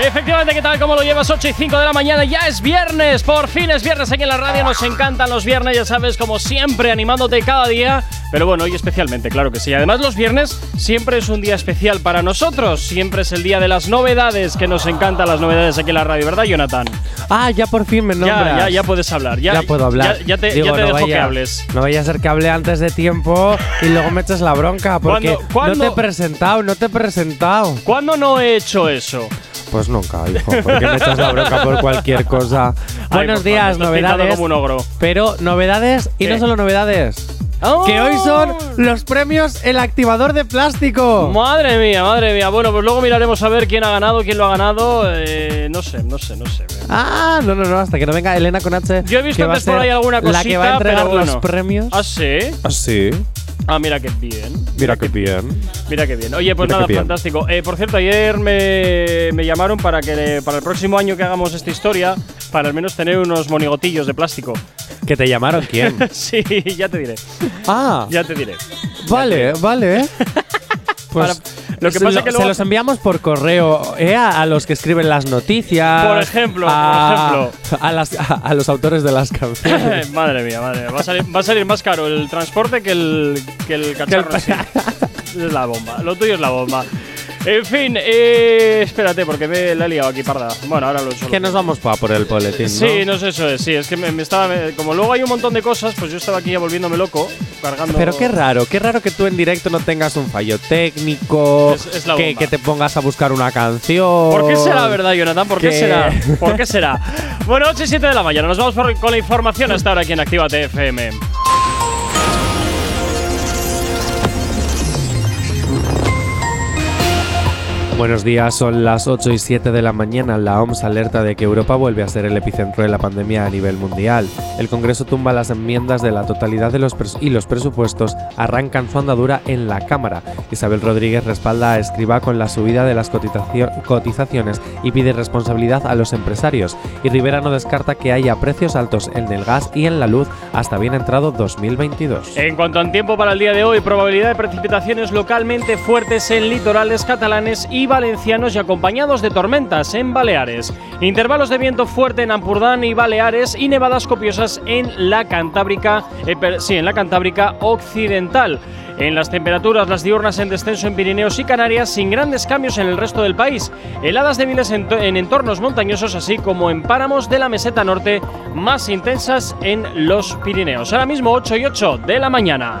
Efectivamente, ¿qué tal? ¿Cómo lo llevas? 8 y 5 de la mañana, ya es viernes, por fin es viernes aquí en la radio, nos encantan los viernes, ya sabes, como siempre, animándote cada día, pero bueno, hoy especialmente, claro que sí. Además, los viernes siempre es un día especial para nosotros, siempre es el día de las novedades, que nos encantan las novedades aquí en la radio, ¿verdad, Jonathan? Ah, ya por fin me nombras. Ya, ya, ya puedes hablar, ya, Ya puedo hablar. Ya, ya te, Digo, te no dejo que vaya- hables. No vaya a ser que hable antes de tiempo y luego me eches la bronca porque ¿Cuándo- cuándo- no te he presentado, no te he presentado. ¿Cuándo no he hecho eso? Pues nunca, hijo, porque me echas la bronca por cualquier cosa. Ay, Buenos favor, días, me estás pintando novedades. como un ogro. Pero novedades y ¿Qué? no solo novedades. ¡Oh! Que hoy son los premios El Activador de Plástico. Madre mía, madre mía. Bueno, pues luego miraremos a ver quién ha ganado, quién lo ha ganado. Eh, no sé, no sé, no sé. Ah, no, no, no, hasta que no venga Elena con H. Yo he visto que antes por ahí alguna La que va a cosita, entregar pero bueno. los premios. ¿Ah, sí? Ah, sí. Ah, mira qué bien. Mira qué bien. Mira qué bien. Oye, pues Mira nada, fantástico. Eh, por cierto, ayer me, me llamaron para que para el próximo año que hagamos esta historia, para al menos tener unos monigotillos de plástico. ¿Que te llamaron quién? sí, ya te diré. ah, Ya te diré. vale, vale. Para- Pues lo que pasa es que se los enviamos por correo ¿eh? a, a los que escriben las noticias. Por ejemplo, a, por A, las- a- los autores de las canciones. madre mía, madre mía. Va a, salir, va a salir más caro el transporte que el, que el cacharro. sí. es la bomba. Lo tuyo es la bomba. En fin, eh, espérate, porque me la he liado aquí, parda. Bueno, ahora lo suelo. que nos vamos pa por el boletín, ¿no? Sí, no sé, eso es, sí, es que me, me estaba. me- como luego hay un montón de cosas, pues yo estaba aquí ya volviéndome loco, cargando. Pero qué raro, qué raro que tú en directo no tengas un fallo técnico, Es- es la que, bomba. que te pongas a buscar una canción. ¿Por qué será, verdad, Jonathan? ¿Por qué que- será? ¿Por qué será? Bueno, 8 y 7 de la mañana, nos vamos por- con la información hasta ahora aquí en Activa TFM. Buenos días, son las 8 y 7 de la mañana. La OMS alerta de que Europa vuelve a ser el epicentro de la pandemia a nivel mundial. El Congreso tumba las enmiendas de la totalidad de los y los presupuestos arrancan su andadura en la Cámara. Isabel Rodríguez respalda a Escriba con la subida de las cotizacio- cotizaciones y pide responsabilidad a los empresarios. Y Rivera no descarta que haya precios altos en el gas y en la luz hasta bien entrado 2022. En cuanto al tiempo para el día de hoy, probabilidad de precipitaciones localmente fuertes en litorales catalanes y valencianos y acompañados de tormentas en Baleares. Intervalos de viento fuerte en Ampurdán y Baleares y nevadas copiosas en la Cantábrica, eh, per- sí, en la Cantábrica occidental. En las temperaturas, las diurnas en descenso en Pirineos y Canarias, sin grandes cambios en el resto del país. Heladas débiles en, en entornos montañosos, así como en páramos de la meseta norte, más intensas en los Pirineos. Ahora mismo 8 y 8 de la mañana.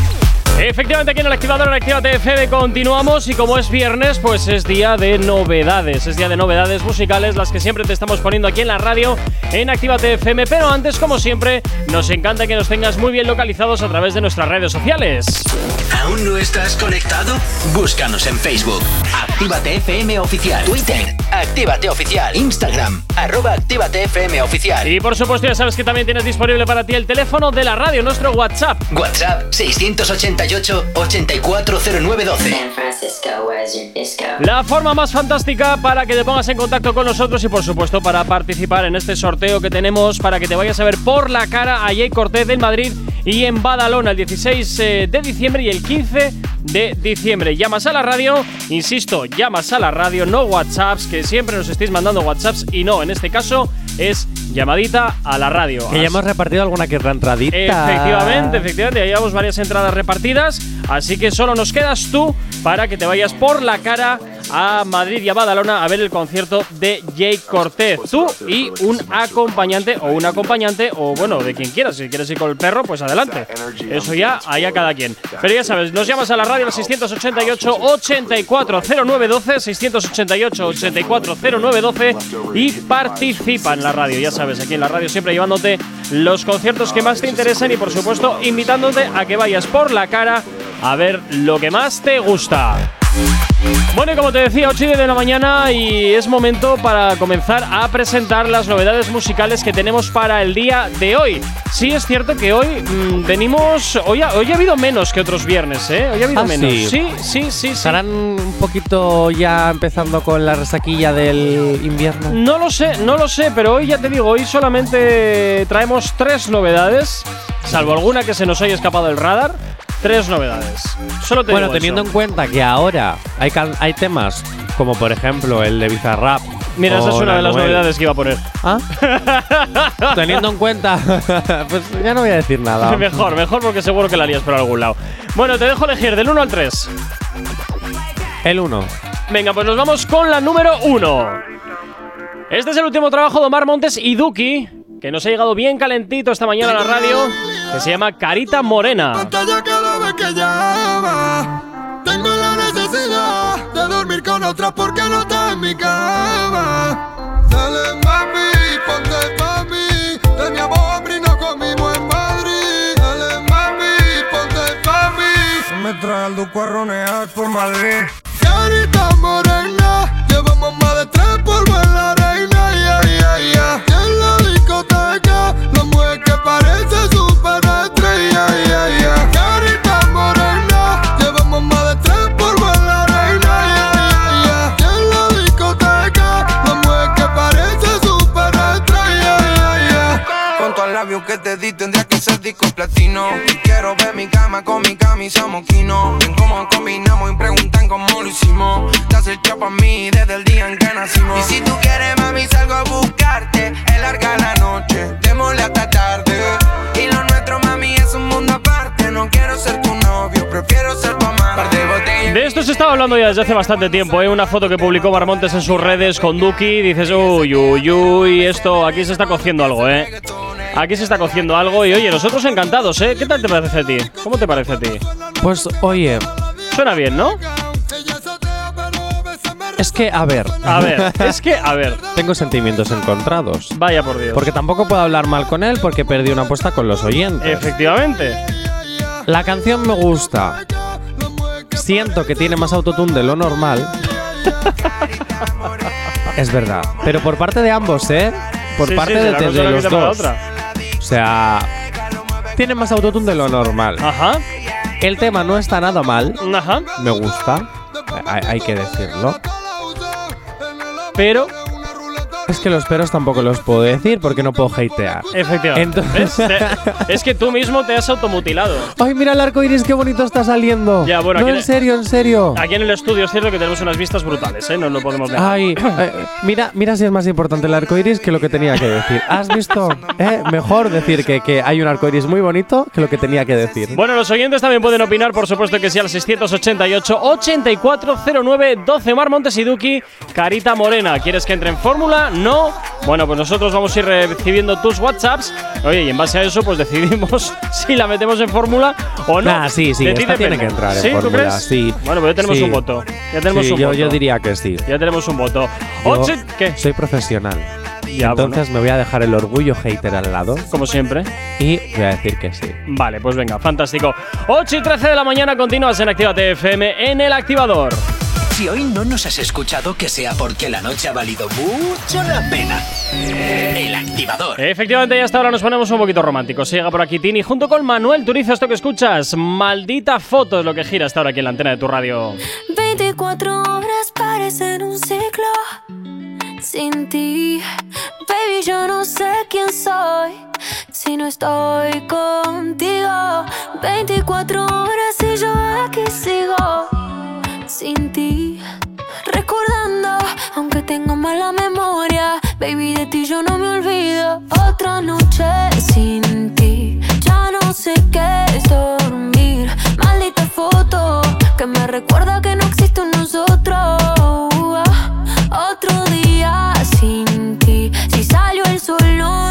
Efectivamente, aquí en el activador en Activa TFM continuamos y como es viernes, pues es día de novedades, es día de novedades musicales, las que siempre te estamos poniendo aquí en la radio en Activa TFM, pero antes, como siempre, nos encanta que nos tengas muy bien localizados a través de nuestras redes sociales. ¿Aún no estás conectado? Búscanos en Facebook. Actívate FM Oficial. Twitter. Actívate Oficial. Instagram. Arroba Actívate FM Oficial. Y por supuesto, ya sabes que también tienes disponible para ti el teléfono de la radio, nuestro WhatsApp. WhatsApp 688-840912. San Francisco, where's your disco? La forma más fantástica para que te pongas en contacto con nosotros y por supuesto para participar en este sorteo que tenemos para que te vayas a ver por la cara a Jay Cortez en Madrid y en Badalona el 16 eh, de diciembre y el 15 de diciembre. Llamas a la radio, insisto, llamas a la radio, no WhatsApps, que siempre nos estéis mandando WhatsApps y no, en este caso es llamadita a la radio. Que ya hemos repartido alguna que otra entradita. Efectivamente, efectivamente, ya llevamos varias entradas repartidas, así que solo nos quedas tú para que te vayas por la cara a Madrid y a Badalona a ver el concierto de Jay Cortez. Tú y un acompañante o un acompañante o bueno, de quien quieras. Si quieres ir con el perro, pues adelante. Eso ya, allá cada quien. Pero ya sabes, nos llamas a la radio al 688 840912 688 840912 y participa en la radio. Ya sabes, aquí en la radio siempre llevándote los conciertos que más te interesan y por supuesto invitándote a que vayas por la cara a ver lo que más te gusta. Bueno, y como te decía, 8 y 10 de la mañana y es momento para comenzar a presentar las novedades musicales que tenemos para el día de hoy. Sí, es cierto que hoy mm, venimos. Hoy ha, hoy ha habido menos que otros viernes, ¿eh? Hoy ha habido Ah, menos. sí. Sí, sí, sí. sí. ¿Estarán un poquito ya empezando con la resaquilla del invierno? No lo sé, no lo sé, pero hoy ya te digo, hoy solamente traemos tres novedades, salvo alguna que se nos haya escapado del radar. Tres novedades. Solo te Bueno, digo teniendo eso. en cuenta que ahora hay, hay temas como por ejemplo el de Bizarrap. Mira, esa es una de las novedades que iba a poner. ¿Ah? teniendo en cuenta, pues ya no voy a decir nada. mejor, mejor porque seguro que la harías por algún lado. Bueno, te dejo elegir del 1 al 3. El 1. Venga, pues nos vamos con la número 1. Este es el último trabajo de Omar Montes y Duki, que nos ha llegado bien calentito esta mañana a la radio, que se llama Carita Morena. Tengo la necesidad de dormir con otra porque no está en mi cama. Dale mami, ponte pa' mí. Teníamos hambre y no comimos en Madrid. Dale mami, ponte pa' mí. Me trae el duco a por Madrid. Tendría que ser disco platino. Quiero ver mi cama con mi camisa moquino. Ven cómo combinamos y preguntan cómo lo hicimos. Te has hecho pa' mí desde el día en que nacimos. Y si tú quieres mami salgo a buscarte. Es larga la noche, démosle hasta tarde. Y lo nuestro mami es un mundo aparte No quiero ser tu novio, prefiero ser tu amante de esto se estaba hablando ya desde hace bastante tiempo, ¿eh? Una foto que publicó Marmontes en sus redes con Duki. Dices, uy, uy, uy, esto, aquí se está cociendo algo, ¿eh? Aquí se está cociendo algo y oye, nosotros encantados, ¿eh? ¿Qué tal te parece a ti? ¿Cómo te parece a ti? Pues oye, Suena bien, ¿no? Es que a ver, A ver, es que, a ver, tengo sentimientos encontrados. vaya por Dios. Porque tampoco puedo hablar mal con él porque perdí una apuesta con los oyentes. Efectivamente. La canción me gusta. Siento que tiene más autotune de lo normal. es verdad. Pero por parte de ambos, ¿eh? Por Sí, parte sí, de, los dos. O sea, tiene más autotune de lo normal. Ajá, El tema no está nada mal. ajá. Me gusta. Hay, hay que decirlo. Pero, Es que los peros tampoco los puedo decir porque no puedo hatear. efectivamente. Entonces- es que tú mismo te has automutilado. ¡Ay, mira el arco iris, qué bonito está saliendo! Ya, bueno, no, aquí en serio, en serio. Aquí en el estudio es cierto que tenemos unas vistas brutales, ¿eh? No lo podemos negar. Ay, eh, mira, mira si es más importante el arco iris que lo que tenía que decir. ¿Has visto? ¿Eh? Mejor decir que, que hay un arco iris muy bonito que lo que tenía que decir. Bueno, los oyentes también pueden opinar, por supuesto que sí, al 688-8409-12. Mar Montes y Duki, Carita Morena. ¿Quieres que entre en fórmula? No. Bueno, pues nosotros vamos a ir recibiendo tus WhatsApps. Oye, y en base a eso, pues decidimos si la metemos en fórmula o no. Nah, sí, sí, esta tiene que entrar en ¿Sí? ¿Tú fórmula, crees? sí. Bueno, pues ya tenemos Sí. un voto. Ya tenemos Sí, un yo, voto. yo diría que sí. Ya tenemos un voto. Yo Ocho, ¿Qué? Soy profesional. Ya, Entonces me voy a dejar el orgullo hater al lado bueno, como siempre. y voy a decir que sí. Vale, pues venga, fantástico. 8 y 13 de la mañana continúas en Actívate FM en el activador. Si hoy no nos has escuchado, que sea porque la noche ha valido mucho la pena. El activador. Efectivamente, ya hasta ahora nos ponemos un poquito románticos. Se llega por aquí Tini junto con Manuel Turizo. Esto que escuchas, maldita foto es lo que gira hasta ahora aquí en la antena de tu radio. 24 horas parecen un ciclo sin ti. Baby, yo no sé quién soy si no estoy contigo. 24 horas y yo aquí sigo sin ti. Recordando, aunque tengo mala memoria, baby, de ti yo no me olvido. Otra noche sin ti, ya no sé qué es dormir. Maldita foto que me recuerda que no existe nosotros. Otro día sin ti, si salió el sol no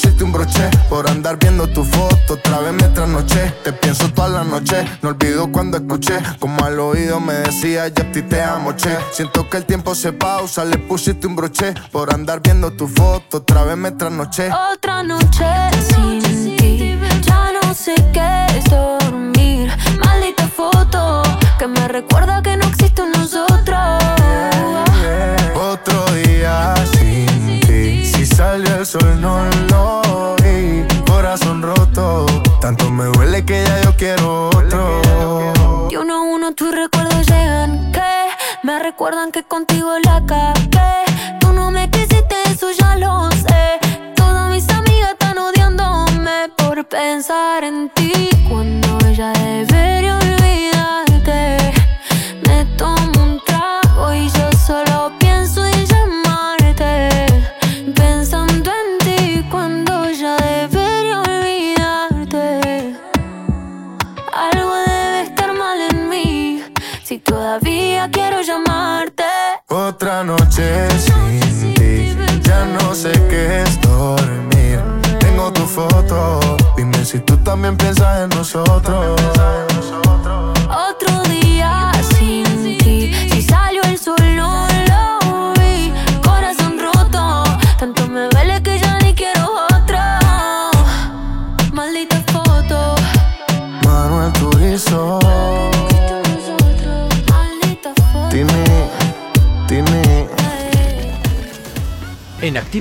pusiste un broche, por andar viendo tu foto, otra vez me trasnoché. Te pienso toda la noche, no olvido cuando escuché, como al oído me decía, yo a ti te amo, che. Siento que el tiempo se pausa, le pusiste un broche, por andar viendo tu foto, otra vez me trasnoché. Otra noche sin ti, ya no sé qué es dormir. Maldita foto que me recuerda que no el sol no lo vi. Corazón roto, tanto me duele que ya yo quiero otro. Y uno a uno tus recuerdos llegan que me recuerdan que contigo la cagué. Tú no me quisiste, eso ya lo sé. Todas mis amigas están odiándome por pensar en ti cuando ella debería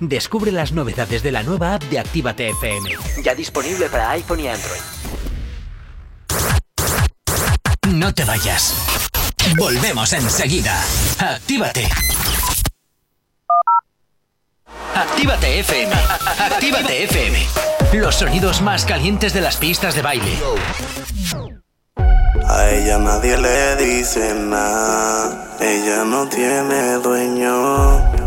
Descubre las novedades de la nueva app de Actívate FM. Ya disponible para iPhone y Android. No te vayas. Volvemos enseguida. Actívate. Actívate FM. Actívate FM. Los sonidos más calientes de las pistas de baile. A ella nadie le dice nada, ella no tiene dueño.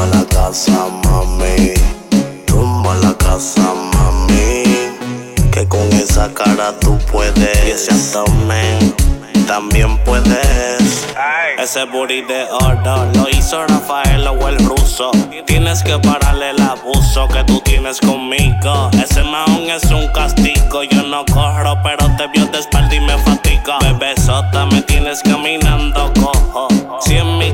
Tumba la casa, mami. Tumba la casa, mami. Que con esa cara tú puedes. Y ese abdomen también puedes. Ese booty de oro lo hizo Rafael o el ruso. Tienes que pararle el abuso que tú tienes conmigo. Ese maón es un castigo. Yo no corro, pero te vio de espalda y me fatiga. Bebesota, me tienes caminando cojo. Si en mi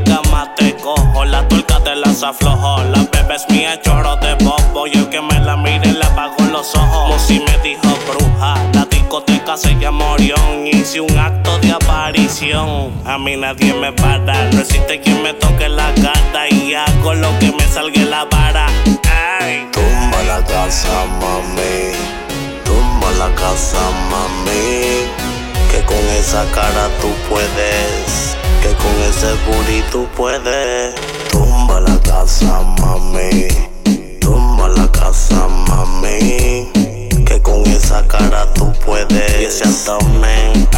las aflojo. La bebé es mía, chorro de bobo. Y el que me la mire le apago los ojos. Como si me dijo bruja. La discoteca se llama Orión. Hice un acto de aparición. A mí nadie me para. No existe quien me toque la gata. Y hago lo que me salga la vara. Ay. Tumba la casa, mami. Tumba la casa, mami. Que con esa cara tú puedes. Que con ese booty tú puedes. Tumba la casa, mami. Tumba la casa, mami. Que con esa cara tú puedes. Y ese abdomen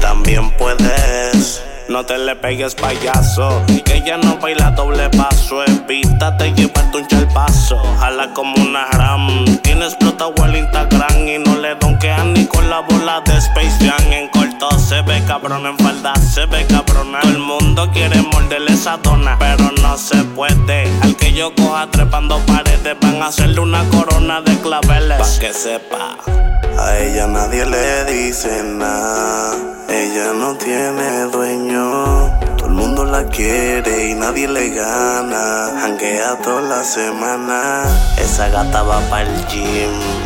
también puedes. No te le pegues payaso, que ella no baila doble paso. Evítate llevarte un chalpazo, jala como una ram. Tiene explotado el Instagram y no le donkean ni con la bola de Space Jam. En corto se ve cabrón, en falda se ve cabrona. Mundo quiere morderle esa dona, pero no se puede. Al que yo coja trepando paredes, van a hacerle una corona de claveles. Pa' que sepa. A ella nadie le dice nada. Ella no tiene dueño. Todo el mundo la quiere y nadie le gana. Hanguea toda la semana. Esa gata va para el gym.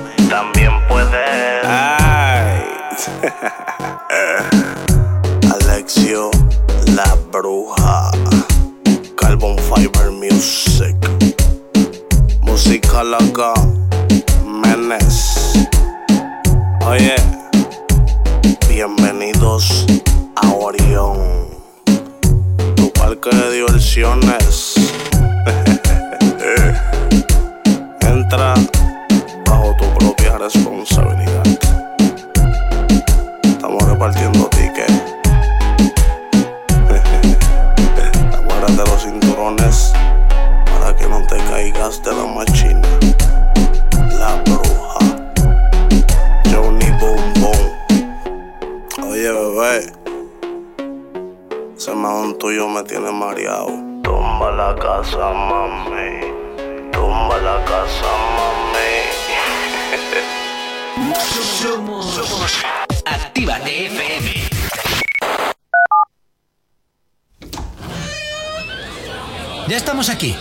también puedes. Ay. Alexio, la bruja. Carbon Fiber Music. Música loca. Menes. Oye. Bienvenidos a Orión. Tu parque de diversiones. Entra bajo tu propia responsabilidad. Estamos repartiendo tickets. Aguárrate los cinturones para que no te caigas de la machina. La bruja. Johnny Boom. Oye, bebé. Ese mahón tuyo me tiene mareado. Tumba la casa, mami. Tumba la casa, mami. Somos Actívate FM. Ya estamos aquí.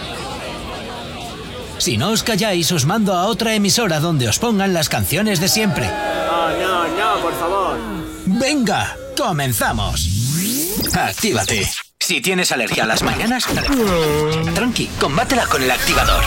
Si no os calláis, os mando a otra emisora donde os pongan las canciones de siempre. No, no, no, por favor. Venga, comenzamos. Actívate. Si tienes alergia a las mañanas, tranqui, combátela con el activador.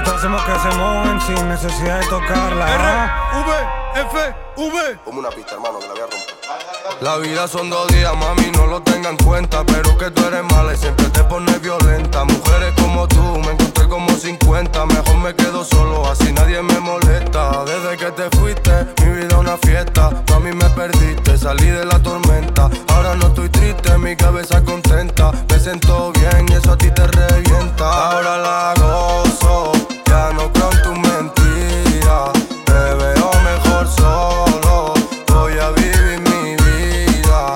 Nosotros hacemos que se mueven sin necesidad de tocarla. R, V, F, V. Como una pista, hermano, que la voy a romper. La vida son dos días, mami, no lo tengan en cuenta. Pero que tú eres mala y siempre te pones violenta. Mujeres como tú, me encontré como 50. Mejor me quedo solo, así nadie me molesta. Desde que te fuiste, mi vida una fiesta. Mami, me perdiste, salí de la tormenta. Ahora no estoy triste, mi cabeza contenta. Me siento bien y eso a ti te revienta. Ahora la gozo, ya no creo en tu mentira. Te veo mejor solo. Voy a vivir mi vida.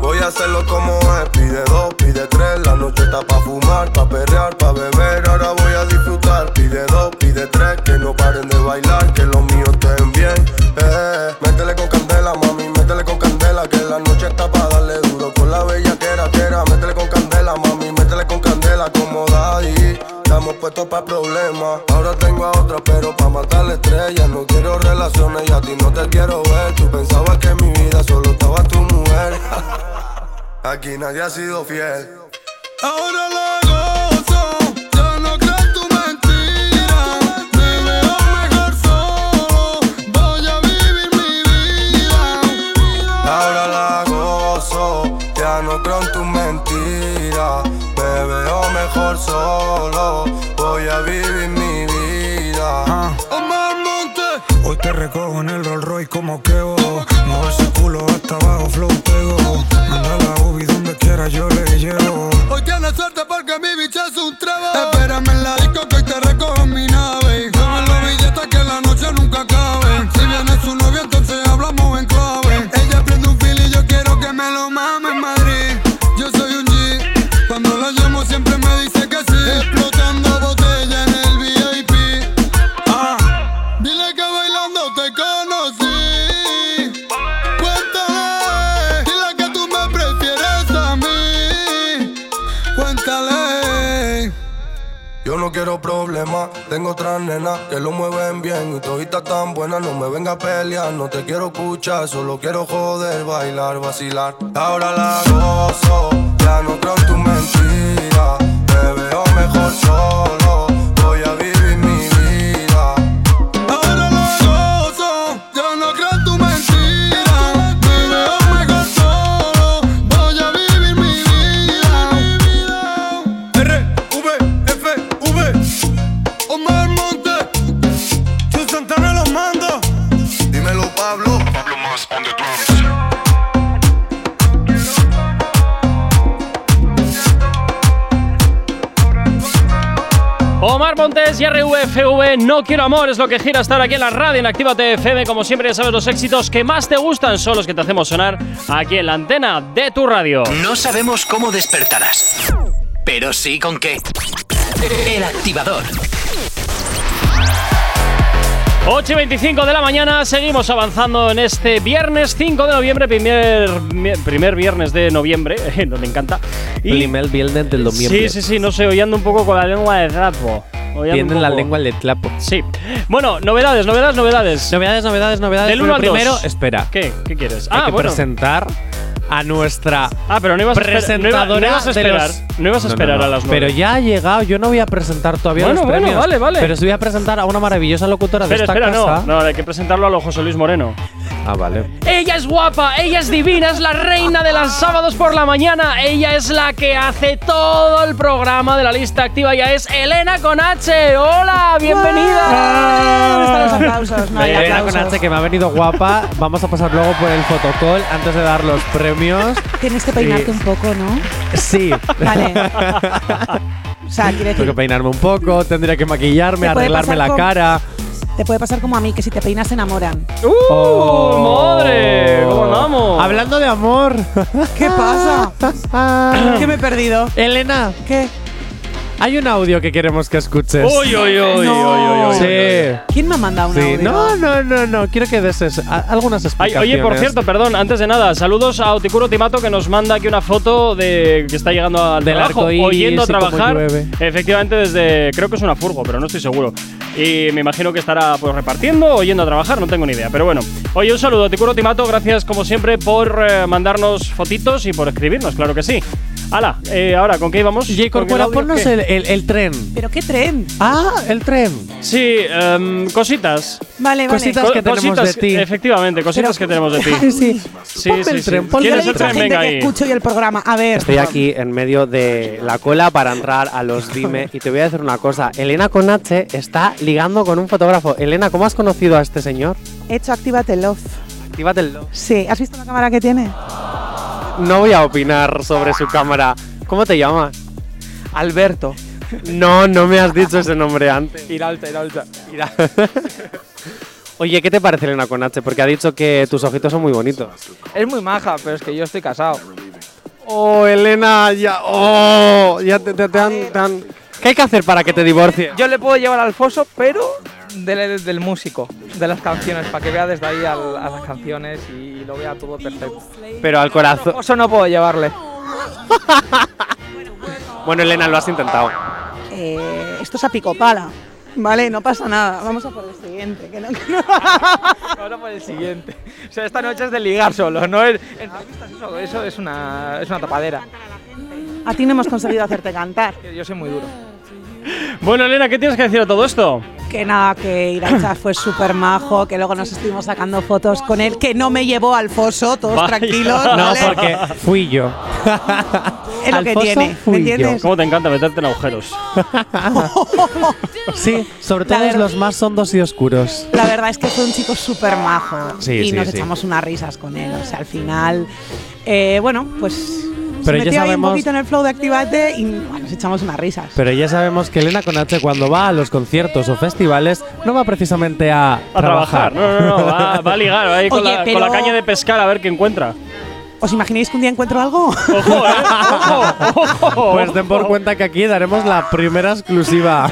Voy a hacerlo como es. Pide dos, pide tres. La noche está pa' fumar, pa' perrear, pa' beber. Ahora voy a disfrutar. Pide dos, pide tres. Que no paren de bailar, que los míos estén bien. Eh, nadie ha sido fiel. Ahora me venga a pelear, no te quiero escuchar, solo quiero joder, bailar, vacilar. Ahora la gozo, Ya no creo en tu mentira. Me veo mejor solo. RVFV, No Quiero Amor, es lo que gira estar aquí en la radio en Actívate FM. Como siempre, ya sabes, los éxitos que más te gustan son los que te hacemos sonar aquí en la antena de tu radio. No sabemos cómo despertarás, pero sí con qué. El activador. 8 y 25 de la mañana, seguimos avanzando en este viernes 5 de noviembre, primer, primer viernes de noviembre, nos me encanta. Y, Primer viernes del noviembre. sí, sí, sí, no sé, hoy ando un poco con la lengua de trapo. Tienen la lengua de clapo. Sí. Bueno, novedades, novedades, novedades. Novedades, novedades, novedades. Del pero uno al primero, dos. espera. ¿Qué? ¿Qué quieres? Hay ah, que bueno. presentar a nuestra Ah, pero no ibas presentadora no iba- no ibas a de esperar. los- No ibas a No, no, esperar no. a las nueve. Pero ya ha llegado. Yo no voy a presentar todavía Bueno, los bueno, premios. vale, vale. Pero sí voy a presentar a una maravillosa locutora de Espera, esta espera, casa. no. No, hay que presentarlo a lo José Luis Moreno. Ah, vale. Ella es guapa, ella es divina, es la reina de los sábados por la mañana. Ella es la que hace todo el programa de la lista activa. Ya es Elena con H. Hola, bienvenida. ¿Dónde están los aplausos? No hay Elena aplausos. con H, que me ha venido guapa. Vamos a pasar luego por el fotocall antes de dar los premios. Tienes que peinarte un poco, ¿no? Sí. Vale. O sea, quiere Tengo que peinarme un poco, tendría que maquillarme, arreglarme la con- cara. Te puede pasar como a mí, que si te peinas se enamoran. ¡Uh, madre! ¿Cómo andamos? Hablando de amor. ¿Qué pasa? ¿Qué me he perdido? Elena, ¿Qué? Hay un audio que queremos que escuches. Uy, uy, uy, No. uy, uy, uy. Sí. ¿Quién me ha mandado un Sí, audio? no, no, no, no. Quiero que des algunas Ay, explicaciones. oye, por cierto, perdón, antes de nada, saludos a Oticuro Timato que nos manda aquí una foto de que está llegando al Del trabajo, arco iris oyendo a trabajar. Efectivamente, desde creo que es una furgo, pero no estoy seguro. Y me imagino que estará pues repartiendo o yendo a trabajar, no tengo ni idea. Pero bueno, oye, un saludo a Oticuro Timato, gracias como siempre por eh, mandarnos fotitos y por escribirnos, claro que sí. Hala, eh, ahora, ¿con qué íbamos? J. Ponnos el, el- el tren. ¿Pero qué tren? Ah, el tren. Sí, em, cositas. Vale, vale. Cositas que tenemos cositas, de ti. Efectivamente, cositas que tenemos de ti. sí. Sí, Ponme sí, el sí. tren, ponme Yo le ¿Quieres he el tren? gente Venga que ahí. escucho hoy el programa. A ver. Estoy aquí en medio de la cola para entrar a los Dime y te voy a decir una cosa. Elena con H está ligando con un fotógrafo. Elena, ¿cómo has conocido a este señor? He hecho Actívate Love. Actívatelo. Sí, ¿has visto la cámara que tiene? No voy a opinar sobre su cámara. ¿Cómo te llamas? Alberto. No, no me has dicho ese nombre antes. Iralta, Iralta. Oye, ¿qué te parece Elena con H? Porque ha dicho que tus ojitos son muy bonitos. Es muy maja, pero es que yo estoy casado. Oh, Elena, ya. Oh, ya te, te- te han, te han- ¿Qué hay que hacer para que te divorcies? Yo le puedo llevar al foso, pero del, del músico, de las canciones, para que vea desde ahí al- a las canciones y lo vea todo perfecto. Pero al corazón. Foso no puedo llevarle. Bueno, Elena, lo has intentado. Eh, esto es a pico pala. Vale, no pasa nada. Vamos a por el siguiente. que no- que no- Ahora por el siguiente. O sea, esta noche es de ligar solo, no es. Entrevistas, eso, eso es una, es una tapadera. A ti no hemos conseguido hacerte cantar. Yo soy muy duro. Bueno, Elena, ¿qué tienes que decir a todo esto? Que nada, que Iracha fue súper majo, que luego nos estuvimos sacando fotos con él, que no me llevó al foso, todos Vaya. tranquilos. No, ¿vale? porque fui yo. es lo al que foso tiene, ¿me fui yo. entiendes? ¿Cómo te encanta meterte en agujeros? Sí, sobre todo verdad- los más hondos y oscuros. La verdad es que fue un chico súper majo Sí, y sí, nos sí. echamos unas risas con él. O sea, al final, eh, bueno, pues Pero se ya metió ahí un sabemos- poquito en el flow de Activate y bueno, nos echamos unas risas. Pero ya sabemos que Elena con H cuando va a los conciertos o festivales no va precisamente a, A trabajar. No, no, no. Va, va a ligar, va a ir con, Oye, la, con la caña de pescar a ver qué encuentra. ¿Os imagináis que un día encuentro algo? ¡Ojo, eh! ¡Ojo! ¡Ojo! Pues ten por cuenta que aquí daremos la primera exclusiva.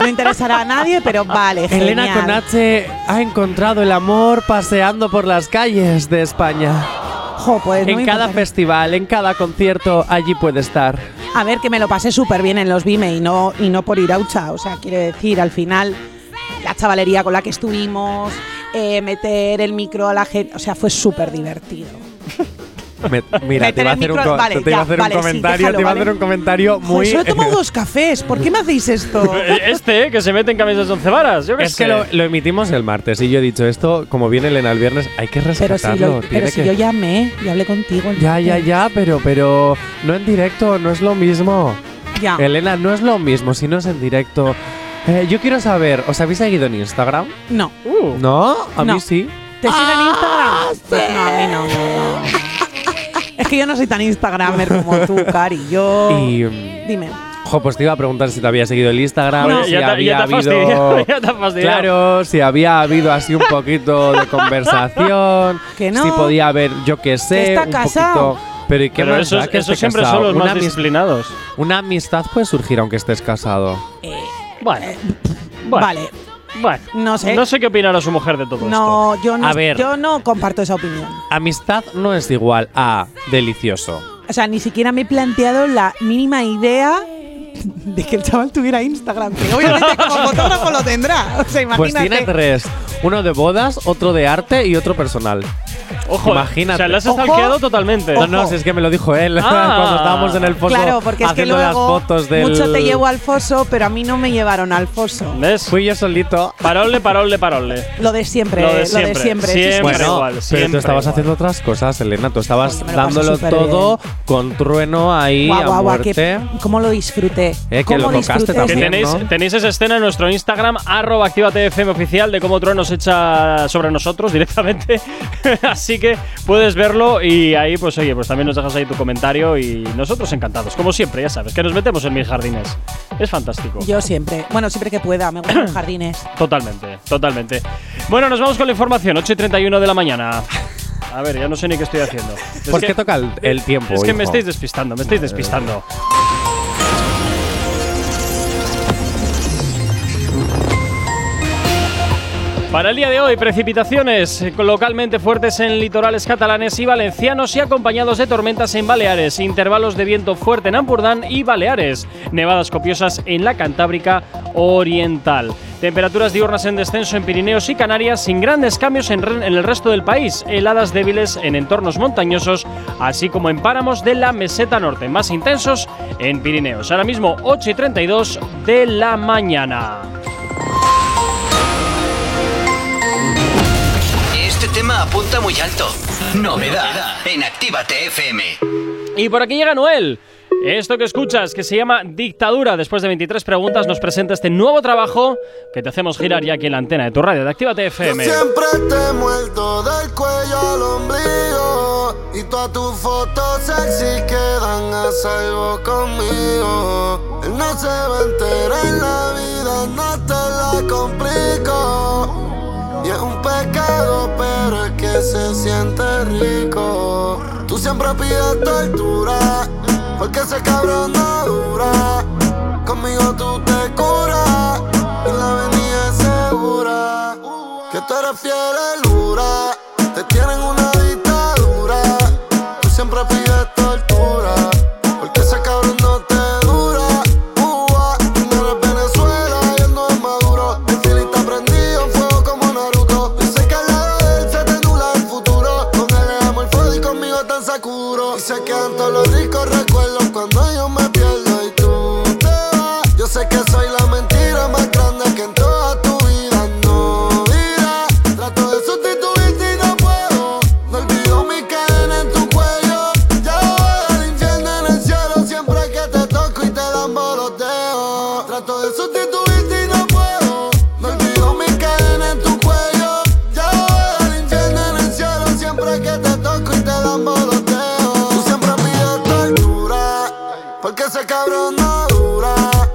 No interesará a nadie, pero vale, Elena genial. con H ha encontrado el amor paseando por las calles de España. Jo, pues en cada festival, en cada concierto, allí puede estar. A ver, que me lo pasé súper bien en los Vime y no, y no por Iraucha. O sea, quiere decir, al final, la chavalería con la que estuvimos, eh, meter el micro a la gente. O sea, fue súper divertido. Me- mira, te iba a hacer un, micro- co- vale, te iba a ya, hacer vale, un sí, comentario, déjalo, te iba a hacer un comentario muy. Joder, solo he tomado dos cafés. ¿Por qué me hacéis esto? Este, eh, que se mete en camisas de once varas. Yo qué es sé. que lo, lo emitimos el martes y yo he dicho esto, como viene Elena el viernes, hay que Pero si, respetarlo. lo- tiene pero si que- yo llamé y hablé contigo. el Ya, ya, ya, pero, pero no en directo, no es lo mismo. Ya. Elena, no es lo mismo si no es en directo. Eh, yo quiero saber, ¿os habéis seguido en Instagram? No. Uh, ¿No? A No. mí sí. ¿Te siguen en Instagram? Pues no, a mí no, no, no. Es que yo no soy tan Instagramer como tú, Cari. Yo. Y. Dime. Jo, pues te iba a preguntar si te había seguido el Instagram, No. si Ya te- había ya te ha habido. te fastidiado. Claro, si había habido así un poquito de conversación. Que no. Si podía haber, yo qué sé, Que está un casado. poquito. Pero ¿y qué Pero más esos, da que esos siempre casado? son los Una más disciplinados. Una amistad puede surgir aunque estés casado. Bueno. bueno. Vale. Bueno. No sé. No sé qué opinará su mujer de todo esto. No, yo no, A ver. yo no comparto esa opinión. Amistad no es igual a delicioso. O sea, ni siquiera me he planteado la mínima idea de que el chaval tuviera Instagram. Que obviamente como fotógrafo lo tendrá. O sea, Pues imagínate. tiene tres. Uno de bodas, otro de arte y otro personal. Ojo, Imagínate. O sea, le has Ojo. stalkeado totalmente. No, no, si es que me lo dijo él Ah. cuando estábamos en el foso Claro, porque es que haciendo las luego fotos del... mucho te llevo al foso, pero a mí no me llevaron al foso. ¿Ves? Fui yo solito. Parole, parole, parole. Lo de siempre, Lo de lo de siempre, siempre. siempre. Sí, sí, Bueno, igual, pero siempre tú estabas igual. haciendo otras cosas, Elena. Tú estabas lo paso dándolo todo con trueno ahí Guau, a guau, guau, muerte. qué- ¿Cómo lo disfruté? Eh, que ¿Cómo lo tocaste disfruté Que también, ese- tenéis, ¿no? tenéis esa escena en nuestro Instagram, arroba oficial, de cómo Trueno nos echa sobre nosotros directamente. Así que puedes verlo y ahí, pues oye, pues también nos dejas ahí tu comentario y nosotros encantados. Como siempre, ya sabes, que nos metemos en mis jardines. Es fantástico. Yo siempre. Bueno, siempre que pueda. Me gustan los jardines. Totalmente, totalmente. Bueno, nos vamos con la información, 8 y 31 de la mañana. A ver, ya no sé ni qué estoy haciendo. Es ¿Por que- qué toca el, el tiempo, Es que me estáis despistando, me estáis despistando. Para el día de hoy, precipitaciones localmente fuertes en litorales catalanes y valencianos y acompañados de tormentas en Baleares, intervalos de viento fuerte en Ampurdán y Baleares, nevadas copiosas en la Cantábrica Oriental. Temperaturas diurnas en descenso en Pirineos y Canarias sin grandes cambios en el resto del país, heladas débiles en entornos montañosos, así como en páramos de la meseta norte, más intensos en Pirineos. Ahora mismo 8 y 32 de la mañana. Tema apunta muy alto. Novedad en Actívate FM. Y por aquí llega Noel. Esto que escuchas, que se llama Dictadura, después de 23 preguntas, nos presenta este nuevo trabajo que te hacemos girar ya aquí en la antena de tu radio de Actívate FM. Siempre te he muerto del cuello al ombligo Y todas tus fotos sexy quedan a salvo conmigo Él no se va a enterar en la vida, no te la complico Y es un pecado, pero es que se siente rico Tú siempre pides tortura, porque ese cabrón no dura Conmigo tú te curas y la avenida es segura. Que tú eres fiel dura, te tienen una dictadura. Tú siempre pides tortura, porque ese cabrón no dura.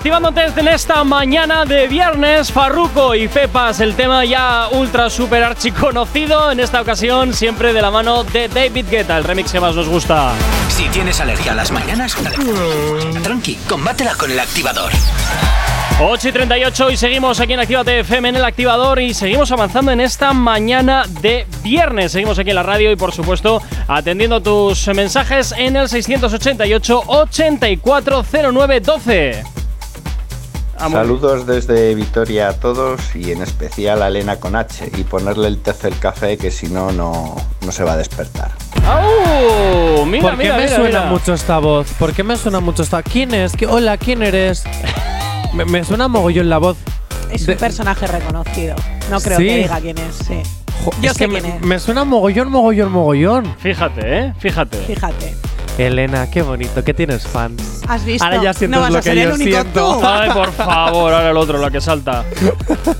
Activándote en esta mañana de viernes, Farruko y Pepas, el tema ya ultra super archiconocido, en esta ocasión siempre de la mano de David Guetta, el remix que más nos gusta. Si tienes alergia a las mañanas, tranqui, combátela con el activador. 8 y 38 y seguimos aquí en Actívate FM en el activador y seguimos avanzando en esta mañana de viernes. Seguimos aquí en la radio y por supuesto atendiendo tus mensajes en el 688 840912. Vamos. Saludos desde Vitoria a todos y en especial a Elena con H y ponerle el tercer café que si no, no no se va a despertar. ¡Au! Mira, ¿Por qué mira, me mira, suena mira. mucho esta voz? ¿Por qué me suena mucho esta ¿Quién es? ¿Qué- Hola, ¿quién eres? me, me suena mogollón la voz. Es De- un personaje reconocido. No creo Sí. que diga quién es, sí. Jo, Yo es sé que quién me, es. me suena mogollón, mogollón, mogollón. Fíjate, ¿eh? Fíjate. Fíjate. Elena, qué bonito, que tienes fans. ¿Has visto? Ahora ya sientes no vas lo a que ser el yo único siento. tú. Ay, por favor, ahora el otro, la que salta.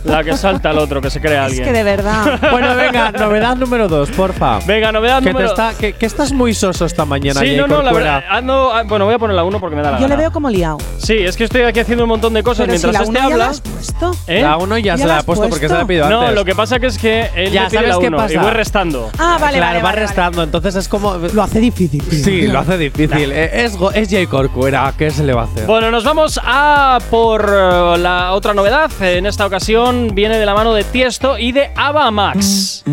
La que salta el otro, que se crea Es alguien. que de verdad. Bueno, venga, novedad número dos, porfa. Venga, novedad que, te número está, que, que estás muy soso esta mañana, Sí, Jay no, no, la Corcuera. verdad. ando- ah, bueno, voy a poner la 1 porque me da la Yo le gana. veo como liado. Sí, es que estoy aquí haciendo un montón de cosas Pero si mientras la este uno ya la habla. has puesto. ¿Eh? La uno ya, ¿Ya se la la ha has puesto porque se la ha puesto? pedido No, antes. lo que pasa que es que él Ya, me pide ¿sabes la qué 1 y pasa? voy restando. Ah, vale, claro, vale, va vale, restando, entonces es como. Lo hace difícil. tío. Sí, lo hace difícil. Eh, es, es Jay Corcuera, ¿qué se le va a hacer? Bueno, nos vamos a por eh, la otra novedad. En esta ocasión viene de la mano de Tiesto y de Ava Max.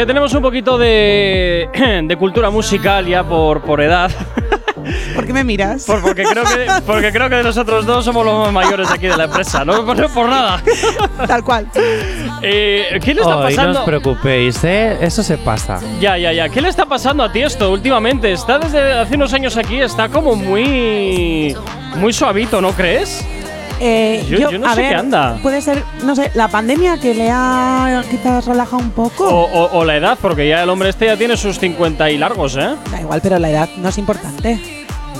Que tenemos un poquito de, de cultura musical ya por, por edad. ¿Por qué me miras? Por- porque, creo que, porque creo que de nosotros dos somos los más mayores aquí de la empresa. No por, no por nada. Tal cual. Eh, ¿Qué le está no pasando? os preocupéis, ¿eh? Eso se pasa. Ya, ya, ya. ¿Qué le está pasando a ti esto últimamente? Está desde hace unos años aquí, está como muy. muy suavito, ¿no crees? Eh, Yo- yo no a sé ver, qué anda. Puede ser, no sé, la pandemia que le ha quizás relajado un poco. O, o- o la edad, porque ya el hombre este ya tiene sus 50 y largos, ¿eh? Da igual, pero la edad no es importante.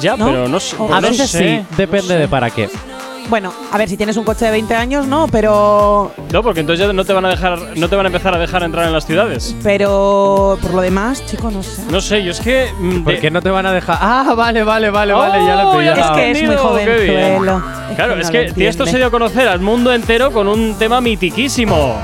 Ya, ¿No? pero no pues A no veces sé, sí, depende no sé. de para qué. Bueno, a ver, si tienes un coche de 20 años, no, pero. No, porque entonces ya no te van a dejar, no te van a empezar a dejar entrar en las ciudades. Pero por lo demás, chico, no sé. No sé, yo es que. mm, ¿Por de- qué no te van a dejar? Ah, vale, vale, vale, vale, ya lo Oh, he ya pillado. Es que es muy entendido, qué bien. jovenzuelo. Es Claro, que es que lo Tiesto se dio a conocer al mundo entero con un tema mitiquísimo.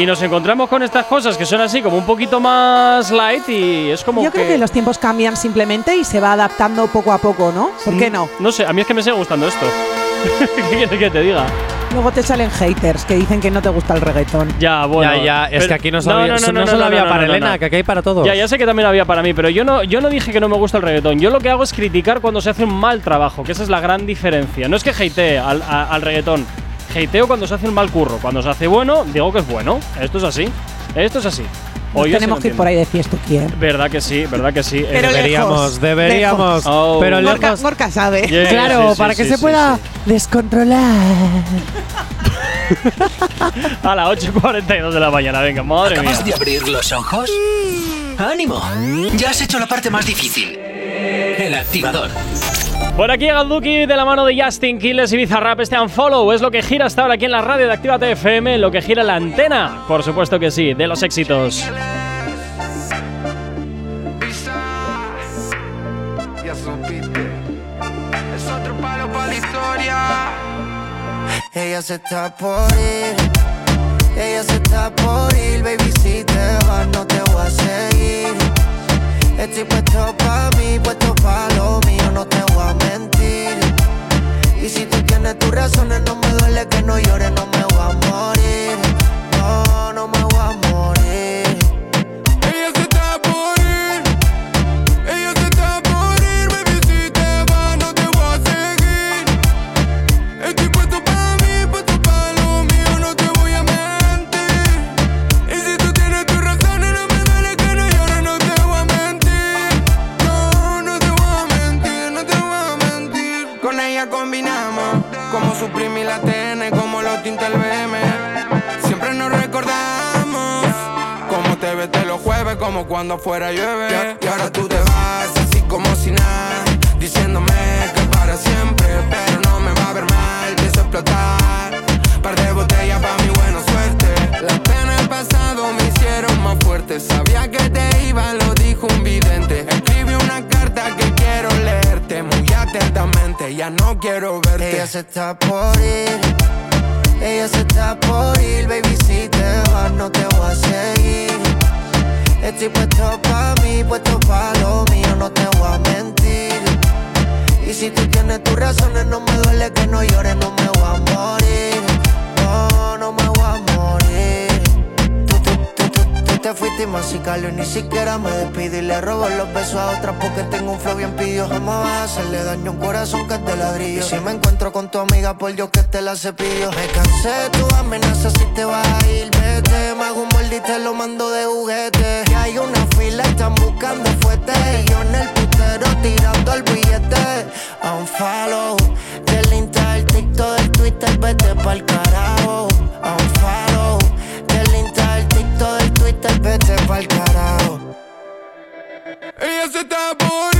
Y nos encontramos con estas cosas que son así como un poquito más light y es como Yo creo que los tiempos cambian simplemente y se va adaptando poco a poco, ¿no? ¿Por qué no? No sé, a mí es que me sigue gustando esto. ¿Qué quieres que te diga? Luego te salen haters que dicen que no te gusta el reggaetón. Ya, bueno. ya, ya, es que aquí no, solo había- no solo había para Elena, que aquí hay para todos. Ya, ya sé que también había para mí, pero yo no, yo no dije que no me gusta el reggaetón. Yo lo que hago es criticar cuando se hace un mal trabajo, que esa es la gran diferencia. No es que hatee al, a- al reggaetón. Hateo cuando se hace un mal curro. Cuando se hace bueno, digo que es bueno. Esto es así. Esto es así. Nos tenemos que ir entiendo. por ahí de fiesta, ¿quién? Verdad que sí, verdad que sí. Eh, Pero deberíamos, lejos, deberíamos. lejos. Oh. Pero lejos. Gorka sabe. Yeah, claro, sí, sí, para que sí, se sí, pueda sí. descontrolar. A las 8.42 de la mañana, venga, madre mía. ¿Acabas de abrir los ojos? ¡Ánimo! Ya has hecho la parte más difícil. El activador. Por aquí llega el Duki de la mano de Justin Quiles y Bizarrap. Este Unfollow es lo que gira hasta ahora aquí en la radio de Actívate FM, lo que gira la antena. Por supuesto que sí, de los éxitos. Puesto pa' lo mío, no te voy a mentir. Y si tú tienes tus razones, no me duele que no llores, no me voy a morir. No, no me como suprimir la TN, como los tintes el BM. Siempre nos recordamos. Como te ves de los jueves, como cuando fuera llueve. Y, ahora tú te vas así como si nada, diciéndome que para siempre, pero no me va a ver mal, pienso explotar. Par de botellas pa' mi buena suerte. Las penas del pasado me hicieron más fuerte. Sabía que te iba, lo dijo un vidente. Ya no quiero verte. Ella se está por ir, ella se está por ir, baby si te vas no te voy a seguir. Estoy puesto pa' mí, puesto pa' lo mío, no te voy a mentir. Y si tú tienes tus razones, no me duele que no llores, no me voy a morir. No, no me voy a morir. Te fuiste y ni siquiera me despido y le robo los besos a otras porque tengo un flow bien pidió. Jamás vas a hacerle daño a un corazón que es de ladrillo. Y si me encuentro con tu amiga, por Dios que te la cepillo. Me cansé de tu amenaza si te vas a ir, vete. Me hago un molde y te lo mando de juguete. Y hay una fila, están buscando fuerte. Y yo en el putero tirando el billete. A un follow del Insta, del TikTok, del Twitter, vete pa'l carajo. A un Twitter, vete pa'l carajo. Ella se está por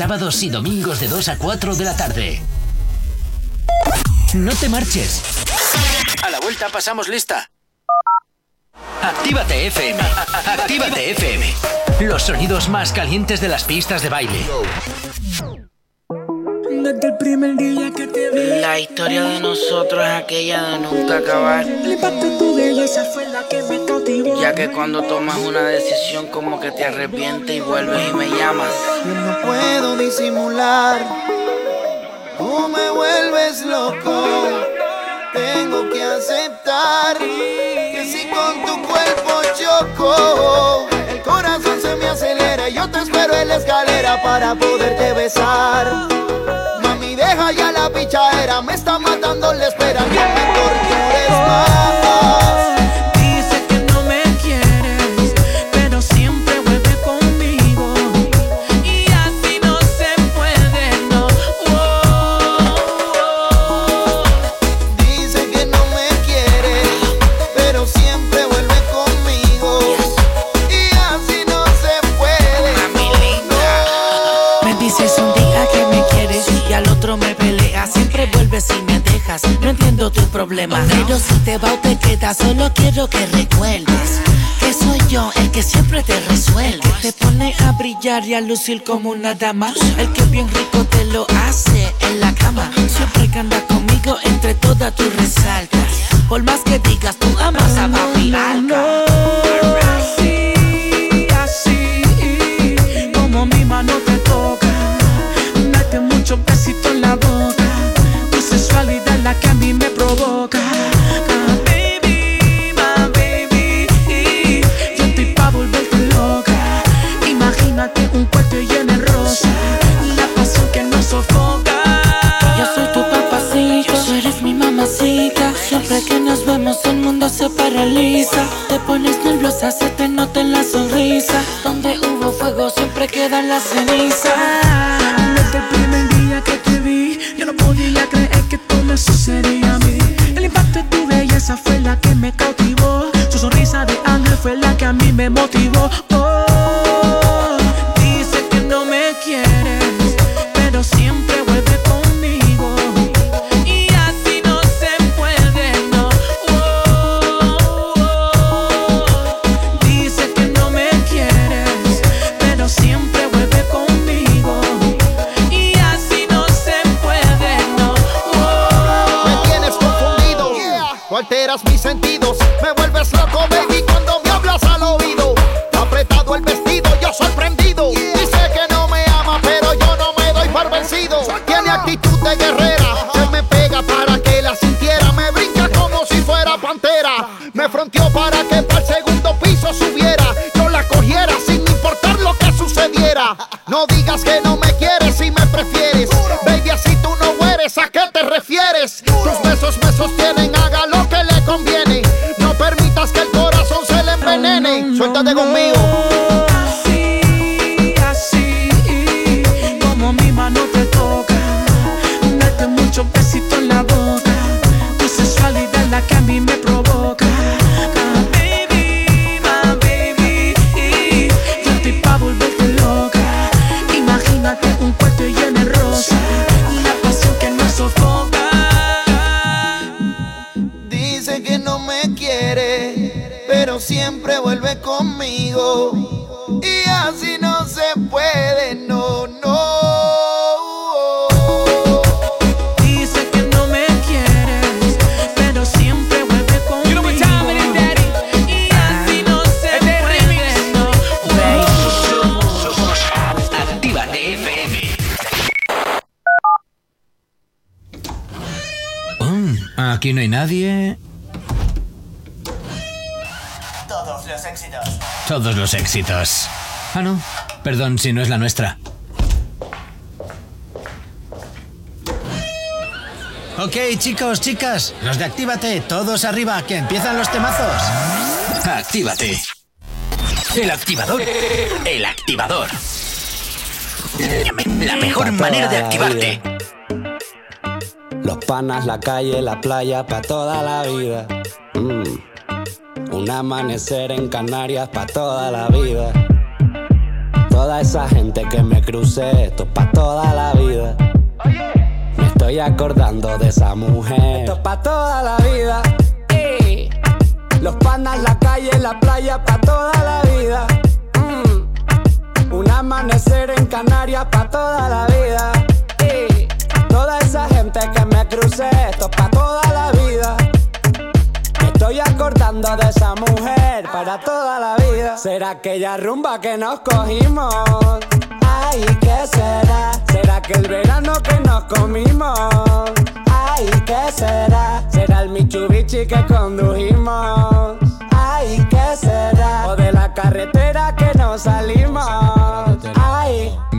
Sábados y domingos de 2 a 4 de la tarde. No te marches. A la vuelta pasamos lista. Actívate FM. Actívate FM. Los sonidos más calientes de las pistas de baile. Desde el primer día que te vi. La historia de nosotros es aquella de nunca acabar. tu belleza fue la que me cautivó. Ya que cuando tomas una decisión como que te arrepientes y vuelves y me llamas. Yo no puedo disimular. Tú me vuelves loco. Tengo que aceptar que si con tu cuerpo choco, espero en la escalera para poderte besar deja ya la pichadera, me está matando la espera, que me tortures. No entiendo tu problema. Pero si te va o te queda, solo quiero que recuerdes que soy yo el que siempre te resuelve. Te pone a brillar y a lucir como una dama. El que bien rico te lo hace en la cama. Siempre que anda conmigo, entre todas tú resaltas. Por más que digas, tú amas a papi Así, quedan las éxitos. Ah, no. Perdón si no es la nuestra. Ok, chicos, chicas, los de Actívate, todos arriba, que empiezan los temazos. Actívate. El activador. El activador. La mejor manera de activarte. Los panas, la calle, la playa, pa' toda la vida. Un amanecer en Canarias, pa' toda la vida. Toda esa gente que me crucé, esto es pa' toda la vida. Me estoy acordando de esa mujer. Esto es pa' toda la vida. Los panas, la calle, la playa, pa' toda la vida. Un amanecer en Canarias, pa' toda la vida. Toda esa gente que me crucé, esto es pa' toda la vida. Estoy acordando de esa mujer para toda la vida. ¿Será aquella rumba que nos cogimos? Ay, ¿qué será? ¿Será que el verano que nos comimos? Ay, ¿qué será? ¿Será el Mitsubishi que condujimos? Ay, ¿qué será? O de la carretera que nos salimos. Ay.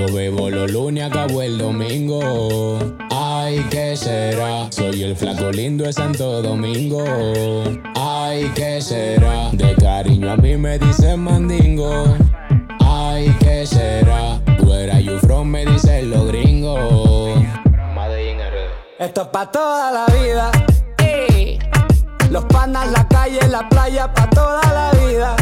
Yo bebo los lunes, acabo el domingo. Ay, ¿qué será? Soy el flaco lindo de Santo Domingo. Ay, ¿qué será? De cariño a mí me dicen mandingo. Ay, ¿qué será? Where are you from? Me dicen los gringos. Esto es pa' toda la vida. Los panas, la calle, la playa, pa' toda la vida.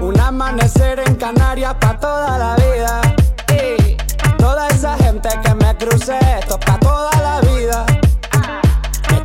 Un amanecer en Canarias, pa' toda la vida. Ey. Toda esa gente que me crucé, esto es pa' toda la vida.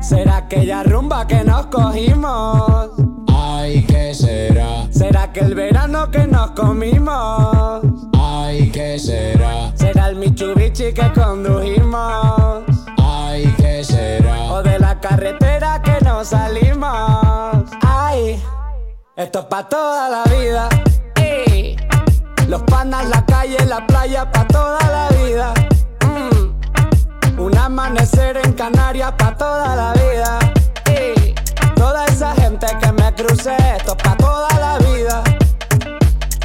será aquella rumba que nos cogimos. Ay, ¿qué será? ¿Será que el verano que nos comimos? Ay, ¿qué será? ¿Será el Mitsubishi que condujimos? Ay, ¿qué será? ¿O de la carretera que nos salimos? Ay, esto es pa' toda la vida. Ey. Los panas, la calle, la playa, pa' toda la vida. Mm. Un amanecer en Canarias pa' toda la vida. Y toda esa gente que me crucé, esto pa' toda la vida.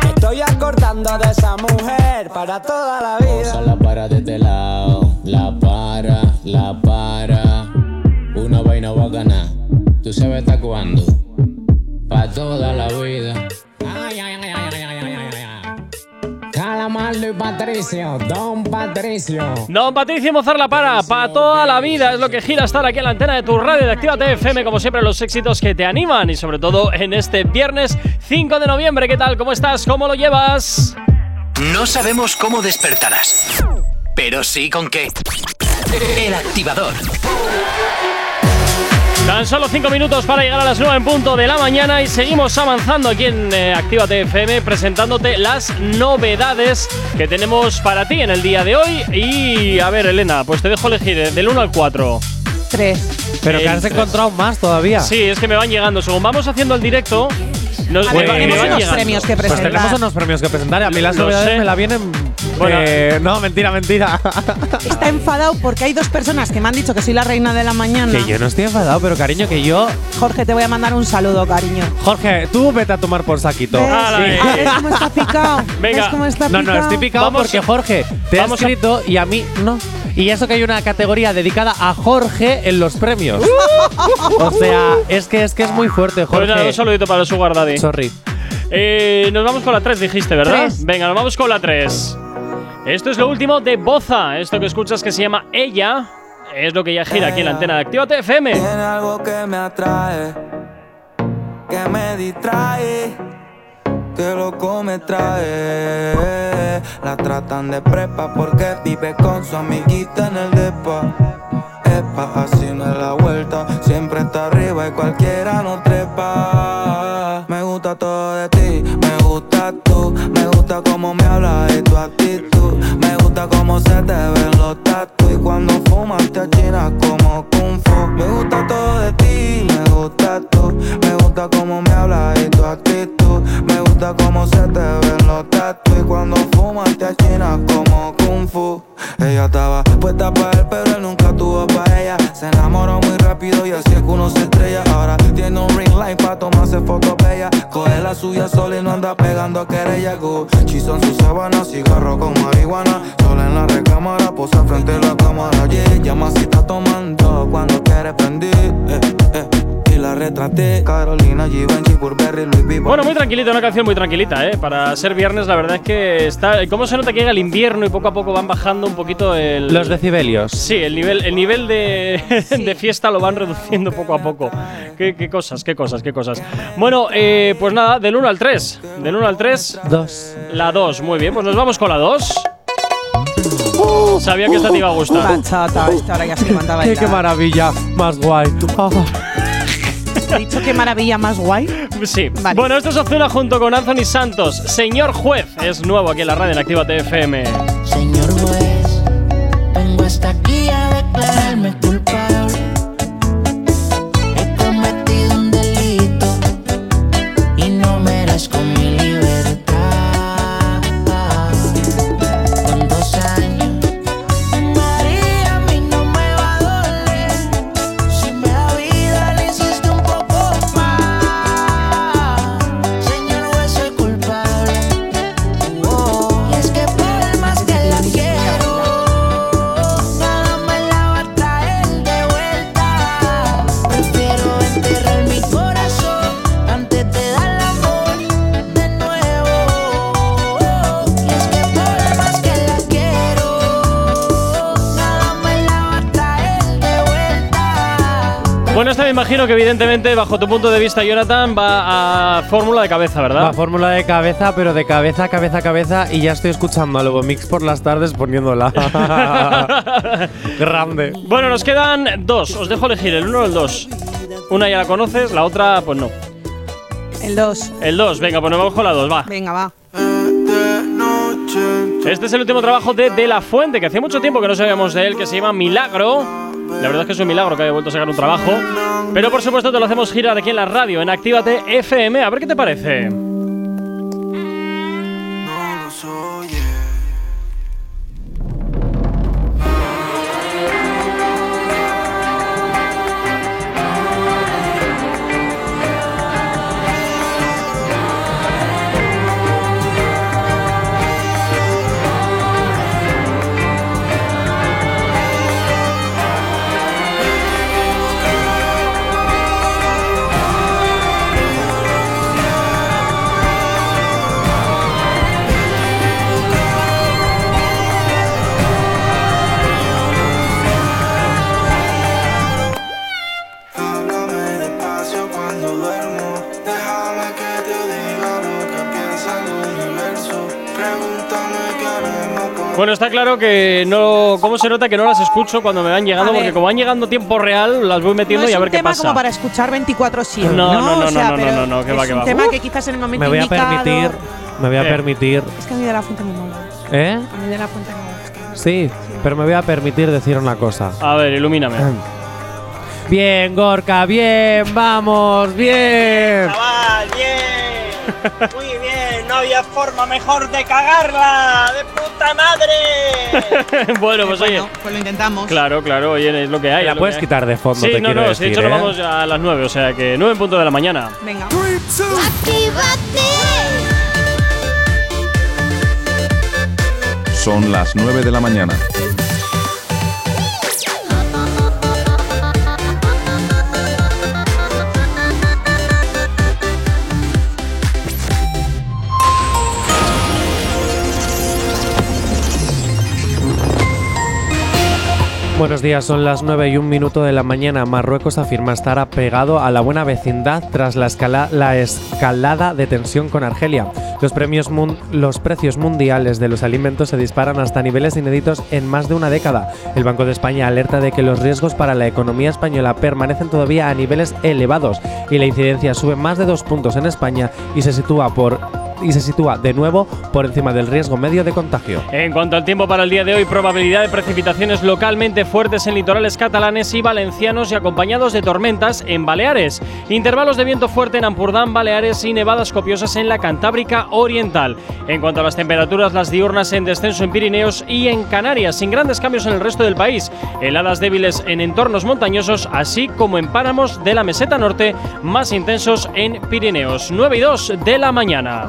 Me estoy acordando de esa mujer para toda la vida. la para desde este lado, la para, la para. Una vaina va a ganar, tú sabes hasta cuándo. Pa' toda la vida. Ay, ay, ay, Calamardo y Patricio, Don Patricio. Don Patricio Mozar la para, para toda la vida es lo que gira estar aquí en la antena de tu radio de Actívate FM, como siempre los éxitos que te animan y sobre todo en este viernes 5 de noviembre. ¿Qué tal? ¿Cómo estás? ¿Cómo lo llevas? No sabemos cómo despertarás, pero sí con qué. El activador. Tan solo 5 minutos para llegar a las 9 en punto de la mañana y seguimos avanzando aquí en eh, Actívate FM presentándote las novedades que tenemos para ti en el día de hoy. Y a ver, Elena, pues te dejo elegir eh, del 1 al 4. Tres. Pero que El has tres. encontrado más todavía. Sí, es que me van llegando. Según vamos haciendo el directo, nos, A ver, me- me tenemos van unos llegando. premios que Pues presentar. tenemos unos premios que presentar. y A mí las Lo novedades sé. me la vienen. Bueno. eh, no, mentira, mentira. Está enfadado porque hay dos personas que me han dicho que soy la reina de la mañana. que yo no estoy enfadado, pero cariño, que yo. Jorge, te voy a mandar un saludo, cariño. Jorge, tú vete a tomar por saquito. ¿Ves? Sí. eh. Ah, ¿Ves cómo está picado? Venga. ¿Ves cómo está No, picado? no, estoy picado Vamos porque Jorge te ha escrito y a mí no. Y eso que hay una categoría dedicada a Jorge en los premios. o sea, es que es que es muy fuerte, Pues nada, Jorge. un saludito para su guardadí. Sorry. Eh, nos vamos con la 3, dijiste, ¿verdad? Tres. Venga, nos vamos con la 3. Esto es lo último de Boza. Esto que escuchas que se llama Ella. es lo que ya gira aquí en la antena de Actívate FM. Tiene algo que me atrae, que me distrae, que loco me trae. La tratan de prepa porque vive con su amiguita en el depa. Epa, así no es la vuelta, siempre está arriba y cualquiera no trepa. Me gusta todo de ti, me gusta tú, me gusta cómo me hablas y tu actitud. Gusta cómo se te ven los tatu y cuando fumas te achinas como kung fu. Me gusta todo de ti, me gusta tú, me gusta cómo me hablas y tu actitud. Me gusta cómo se te ven los tatu y cuando fumas te achinas como kung fu. Ella estaba puesta para él, pero él nunca tuvo para ella. Se enamoró muy rápido y así es que uno se estrella. Ahora tiene un ring light para tomarse fotos. Coge la suya sola y no anda pegando querella. Gucci son sus sábanas, cigarro con marihuana. Sola en la recámara, posa frente a la cámara. Yeah, llama si está tomando cuando quiere prender. Eh, eh. Y la retraté, Carolina, Givenchy, Burberry, Louis Vuitton. Bueno, muy tranquilita, una canción muy tranquilita, ¿eh? Para ser viernes, la verdad es que está. ¿Cómo se nota que llega el invierno y poco a poco van bajando un poquito el. Los decibelios. Sí, el nivel, el nivel de, de fiesta lo van reduciendo poco a poco. Qué, qué cosas, qué cosas, qué cosas. Bueno, eh, pues nada, del 1 al 3. Del 1 al 3. 2. La 2, muy bien, pues nos vamos con la 2. Sabía que esta te iba a gustar. Una chata, esta ahora ya se levanta a Qué, bailar. qué maravilla, más guay. ¿He dicho qué maravilla más guay? Sí. Bueno, esto es Ozuna junto con Anthony Santos. Señor juez, es nuevo aquí en la radio en Activa TFM. Bueno, esta me imagino que evidentemente, bajo tu punto de vista, Jonathan, va a fórmula de cabeza, ¿verdad? Va fórmula de cabeza, pero de cabeza, cabeza, cabeza. Y ya estoy escuchando a Lobo Mix por las tardes poniéndola. Grande. Bueno, nos quedan dos. Os dejo elegir el uno o el dos. Una ya la conoces, la otra, pues no. El 2. El dos, venga, pues nos vamos con la dos, va. Venga, va. Este es el último trabajo de De La Fuente, que hacía mucho tiempo que no sabíamos de él, que se llama Milagro. La verdad es que es un milagro que haya vuelto a sacar un trabajo. Pero por supuesto te lo hacemos girar aquí en la radio, en Actívate FM. A ver qué te parece. Está claro que no. ¿Cómo se nota que no las escucho cuando me van llegando? A ver. Porque como van llegando tiempo real, las voy metiendo no y es a ver un qué tema pasa. como para escuchar 24-7. No, no, no, O sea, no, no, pero no, no, que va, es que un va. tema Uf. que quizás en el momento Me voy a indicado- permitir. Me voy a ¿Qué? permitir. Es que a mí de la fuente me mola. ¿Eh? A mí de la fuente me gusta. Sí, pero me voy a permitir decir una cosa. A ver, ilumíname. Bien, Gorka, bien, vamos, bien. Chaval, bien. Muy bien. Había forma mejor de cagarla. ¡De puta madre! bueno, pues oye. Pues lo intentamos. Claro, claro, oye, es lo que hay. La puedes hay. quitar de fondo, Sí, te no, quiero no, decir, de hecho ¿eh? nos vamos a las 9, o sea que 9 en punto de la mañana. Venga. Son las 9 de la mañana. Buenos días, son las 9 y un minuto de la mañana. Marruecos afirma estar apegado a la buena vecindad tras la, escala- la escalada de tensión con Argelia. Los, los precios mundiales de los alimentos se disparan hasta niveles inéditos en más de una década. El Banco de España alerta de que los riesgos para la economía española permanecen todavía a niveles elevados y la incidencia sube más de dos puntos en España y se sitúa por y se sitúa de nuevo por encima del riesgo medio de contagio. En cuanto al tiempo para el día de hoy, probabilidad de precipitaciones localmente fuertes en litorales catalanes y valencianos y acompañados de tormentas en Baleares. Intervalos de viento fuerte en Ampurdán, Baleares y nevadas copiosas en la Cantábrica Oriental. En cuanto a las temperaturas, las diurnas en descenso en Pirineos y en Canarias, sin grandes cambios en el resto del país. Heladas débiles en entornos montañosos, así como en páramos de la meseta norte, más intensos en Pirineos. 9 y 2 de la mañana.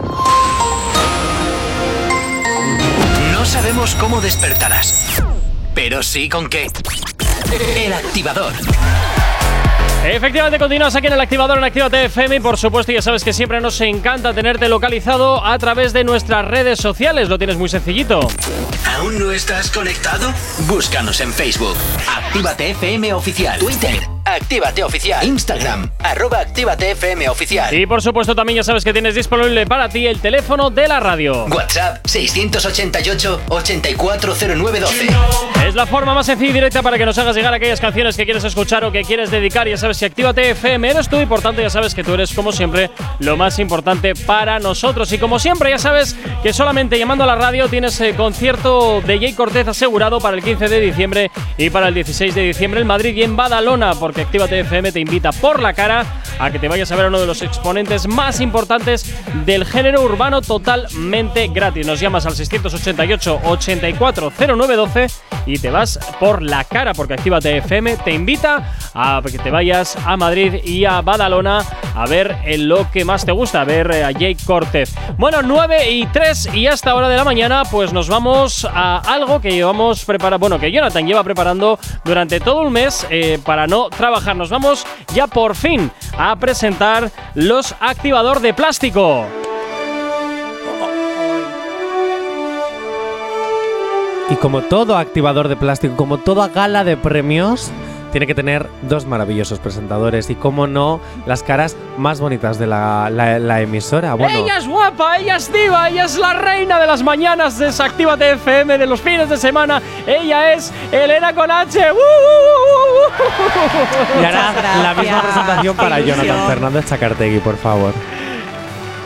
No sabemos cómo despertarás, pero sí con qué. El activador. Efectivamente, continúas aquí en el activador en Actívate FM y por supuesto ya sabes que siempre nos encanta tenerte localizado a través de nuestras redes sociales. Lo tienes muy sencillito. ¿Aún no estás conectado? Búscanos en Facebook. Actívate FM Oficial. Twitter. Actívate Oficial. Instagram. Arroba Actívate FM Oficial. Y por supuesto también ya sabes que tienes disponible para ti el teléfono de la radio. WhatsApp 688-840912. Es la forma más sencilla y directa para que nos hagas llegar aquellas canciones que quieres escuchar o que quieres dedicar. Ya sabes que Actívate FM eres tú y por tanto ya sabes que tú eres como siempre lo más importante para nosotros. Y como siempre ya sabes que solamente llamando a la radio tienes el concierto de Jay Cortez asegurado para el 15 de diciembre y para el 16 de diciembre en Madrid y en Badalona porque Actívate FM te invita por la cara a que te vayas a ver a uno de los exponentes más importantes del género urbano totalmente gratis. Nos llamas al 688 840912 y te vas por la cara porque Actívate FM te invita a que te vayas a Madrid y a Badalona a ver en lo que más te gusta, a ver eh, a Jake Cortez. Bueno, 9 y 3 y hasta hora de la mañana pues nos vamos a algo que llevamos preparado, bueno, que Jonathan lleva preparando durante todo un mes eh, para no trabajar. Nos vamos ya por fin a presentar los activador de plástico. Y como todo activador de plástico, como toda gala de premios, tiene que tener dos maravillosos presentadores y, como no, las caras más bonitas de la, la- la emisora. Bueno, Ella es guapa, ella es diva, ella es la reina de las mañanas de Actívate FM, de los fines de semana. Ella es Elena con H. ¡Uh, uh, uh, y ahora la misma presentación para. Jonathan Fernández Chacartegui, por favor.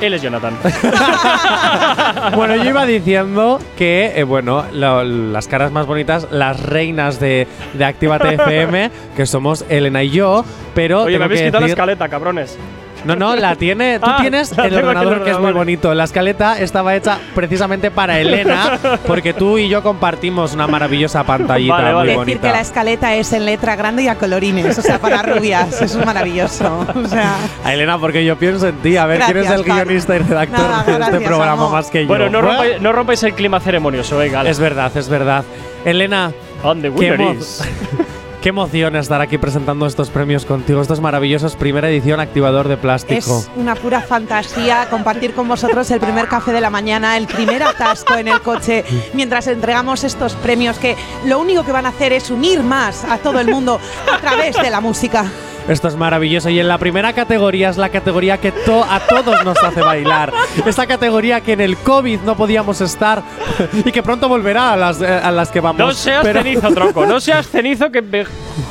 Él es Jonathan. bueno, yo iba diciendo que, eh, bueno, las caras más bonitas, las reinas de, de Actívate FM, que somos Elena y yo, pero. Oye, me tengo habéis que quitado la decir- escaleta, cabrones. No, no, la tiene. Tú Ah, tienes el ordenador que es muy bonito. La escaleta estaba hecha precisamente para Elena, porque tú y yo compartimos una maravillosa pantallita Vale, muy vale. Decir bonita. que la escaleta es en letra grande y a colorines, o sea, para rubias. Eso es maravilloso. O sea, A Elena, porque yo pienso en ti. A ver quién es Gracias, el Pablo. guionista y redactor Nada, de este gracias, programa amor. más que yo. Bueno, no rompáis, no rompáis el clima ceremonioso, venga. Es verdad, es verdad. Elena, On the qué. qué emoción estar aquí presentando estos premios contigo, estos maravillosos primera edición activador de plástico. es una pura fantasía compartir con vosotros el primer café de la mañana, el primer atasco en el coche, mientras entregamos estos premios que lo único que van a hacer es unir más a todo el mundo a través de la música. Esto es maravilloso. Y en la primera categoría es la categoría que to- a todos nos hace bailar. Esa categoría que en el COVID no podíamos estar y que pronto volverá a las, eh, a las que vamos. No seas Pero- cenizo, tronco. No seas cenizo que me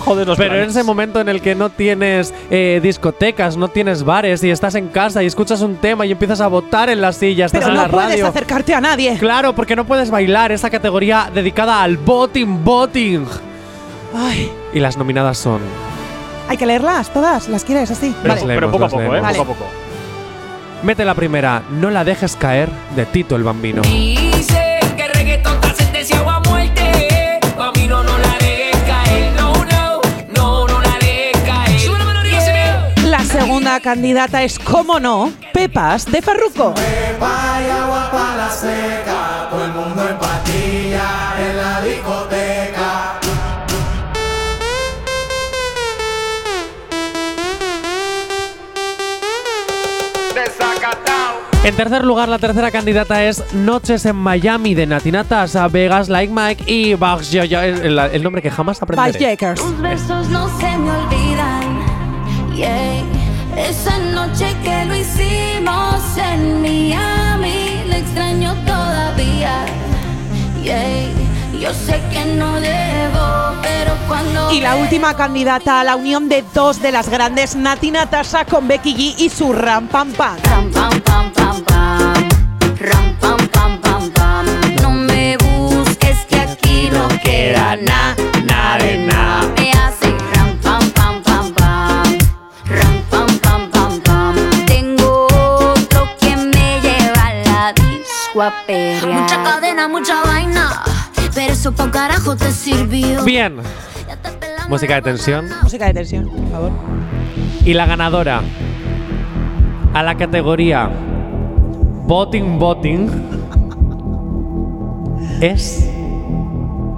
jodes los Pero en ese momento en el que no tienes eh, discotecas, no tienes bares y estás en casa y escuchas un tema y empiezas a votar en la silla, estás Pero en no la puedes radio. acercarte a nadie. Claro, porque no puedes bailar esa categoría dedicada al voting, voting. Ay, Y las nominadas son. Hay que leerlas todas, ¿las quieres así? Pero- Vale. Pero poco a Las poco, ¿eh? leemos. Poco a poco. Mete la primera, no la dejes caer, de Tito el Bambino. Dice que reggaetón está sentenciado a muerte. Mí no, no la dejes caer. No, no, no, no la dejes caer. La segunda candidata es, cómo no, Pepas de Farruco. Vaya agua pa' la seca, todo el mundo en patilla en la discoteca. En tercer lugar, la tercera candidata es Noches en Miami de Natinatas a Vegas Like Mike y Yo- el, el nombre que jamás aprenderé. Tus besos no se me olvidan. Yeah. Esa noche que lo hicimos en Miami, la extraño todavía. Yeah. Yo sé que no debo, pero cuando. Y la última candidata a la unión de dos de las grandes, Nati Natasha con Becky G y su Ram Pam Pam. Ram pam pam pam pam. Ram pam pam pam pam. No me busques que aquí no queda nada, nada de nada. Me hace ram pam pam pam pam. Ram pam pam pam pam. Tengo otro que me lleva a la disco a perrear. Mucha cadena, mucha vaina. Pero eso pa' carajo te sirvió. Bien. Música de tensión. Música de tensión, por favor. Y la ganadora a la categoría Voting Voting es.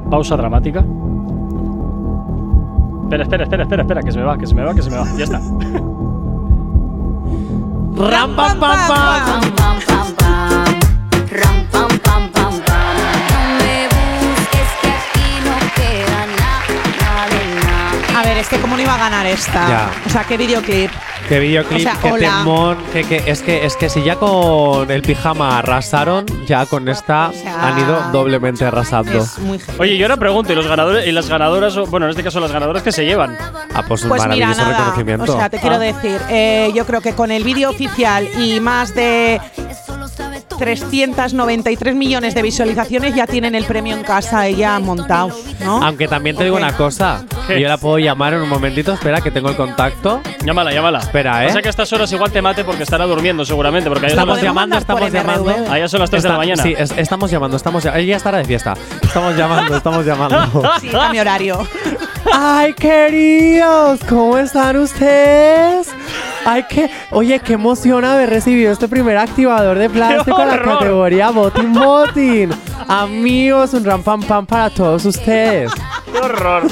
Pausa dramática. Espera, espera, espera, espera, espera, que se me va, que se me va, que se me va. Ya está. Ram pam pam pam. Ram pam es que cómo no iba a ganar esta. Ya. O sea, qué videoclip. Qué videoclip, O sea, qué hola. temón. Que, que- es, que, es que si ya con el pijama arrasaron, ya con esta sea, han ido doblemente arrasando. Oye, y ahora pregunto, ¿y los ganadores y las ganadoras, bueno, en este caso las ganadoras que se llevan? Ah, pues un Pues mira, maravilloso nada. reconocimiento. O sea, te quiero Ah. decir, eh, yo creo que con el vídeo oficial y más de 393 millones de visualizaciones ya tienen el premio en casa ella montado, ¿no? Aunque también te digo Ok. una cosa. ¿Qué? Yo la puedo llamar en un momentito. Espera, que tengo el contacto. Llámala, llámala. Espera, ¿eh? O sea que a estas horas igual te mate porque estará durmiendo seguramente. Porque ahí Estamos llamando, estamos llamando. Allá son las 3 de la Está- mañana. Sí, es- estamos llamando, estamos llamando. Ella estará de fiesta. Estamos llamando, estamos llamando. Sí, a mi horario. ¡Ay, queridos! ¿Cómo están ustedes? ¡Ay, qué! Oye, qué emoción haber recibido este primer activador de plástico en la categoría Botin Botin. Amigos, un ram pam pam para todos ustedes. ¡Qué horror!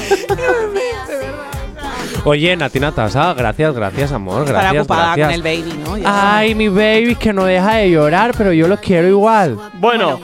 Oye, Nati Natasha, gracias, gracias, amor. Estará Gracias, ocupada gracias. con el baby, ¿no? Ya. Ay, mi baby, que no deja de llorar, pero yo lo quiero igual. Bueno,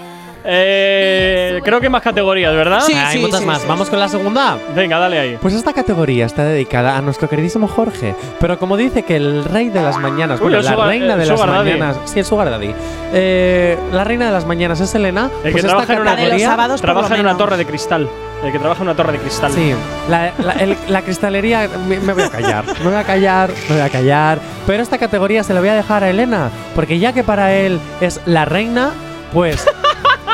eh, creo que hay más categorías, ¿verdad? Sí, Hay sí, muchas sí, más. sí. Vamos con la segunda. Venga, dale ahí. Pues esta categoría está dedicada a nuestro queridísimo Jorge. Pero como dice que el rey de las mañanas, Uy, bueno, el la sugar- reina de las daddy. mañanas, sí, el sugar daddy. Eh, la reina de las mañanas es Elena. El pues que esta trabaja en una, de sábados, trabaja en una torre de cristal. El que trabaja en una torre de cristal. Sí, la, la- el- la cristalería, me, me voy a callar, me voy a callar, me voy a callar. Pero esta categoría se la voy a dejar a Elena, porque ya que para él es la reina, pues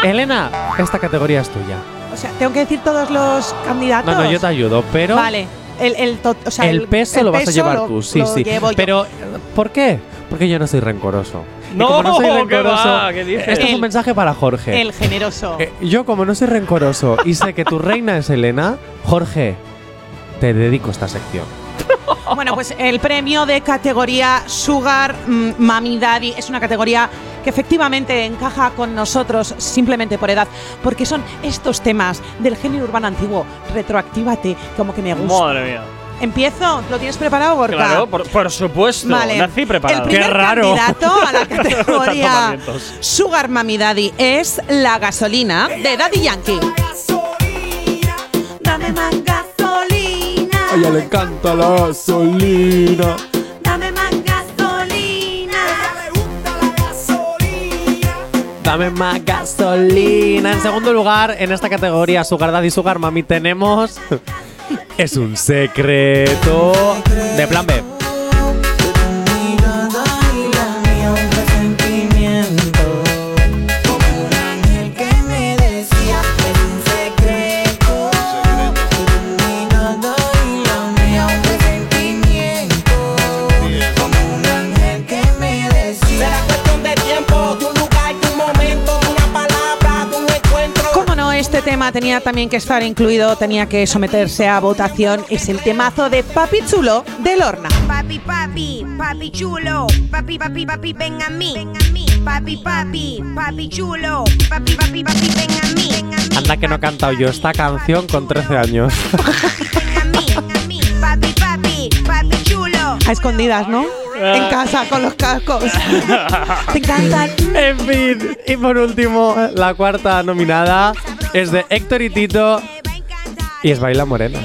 Elena, esta categoría es tuya. O sea, tengo que decir todos los candidatos. No, no, yo te ayudo, pero Vale. El, el, to- o sea, el peso lo vas a llevar lo- tú, sí, sí. Pero, ¿por qué? Porque yo no soy rencoroso. Y No, como no soy ¿qué rencoroso, va? ¿Qué dices? Esto es un mensaje para Jorge. El generoso. Eh, yo, como no soy rencoroso y sé que tu reina es Elena, Jorge, te dedico esta sección. Bueno, pues el premio de categoría Sugar mm, Mami Daddy es una categoría que efectivamente encaja con nosotros simplemente por edad, porque son estos temas del género urbano antiguo. Retroactívate, como que me gusta. Madre mía. Empiezo, ¿lo tienes preparado, Gorka? Claro, por, por supuesto. Vale. Nací preparado. El primer candidato a la categoría Sugar Mami Daddy es la gasolina de Daddy Yankee. Dame gasolina. A ella le encanta la gasolina. Dame más gasolina. Dame más gasolina. En segundo lugar, en esta categoría Sugar Daddy y Sugar Mami tenemos. es un secreto de plan B. tema tenía también que estar incluido, tenía que someterse a votación. Es el temazo de Papi Chulo de Lorna. Papi, papi, papi chulo, papi, papi, papi, ven a mí. Papi, papi, papi chulo, papi, papi, papi, ven a mí. Anda que no he cantado yo esta canción con 13 años. Papi, papi, papi chulo. A escondidas, ¿no? en casa con los cascos. Te encantan. En fin, y por último, la cuarta nominada es de Héctor y Tito y es Baila Morena.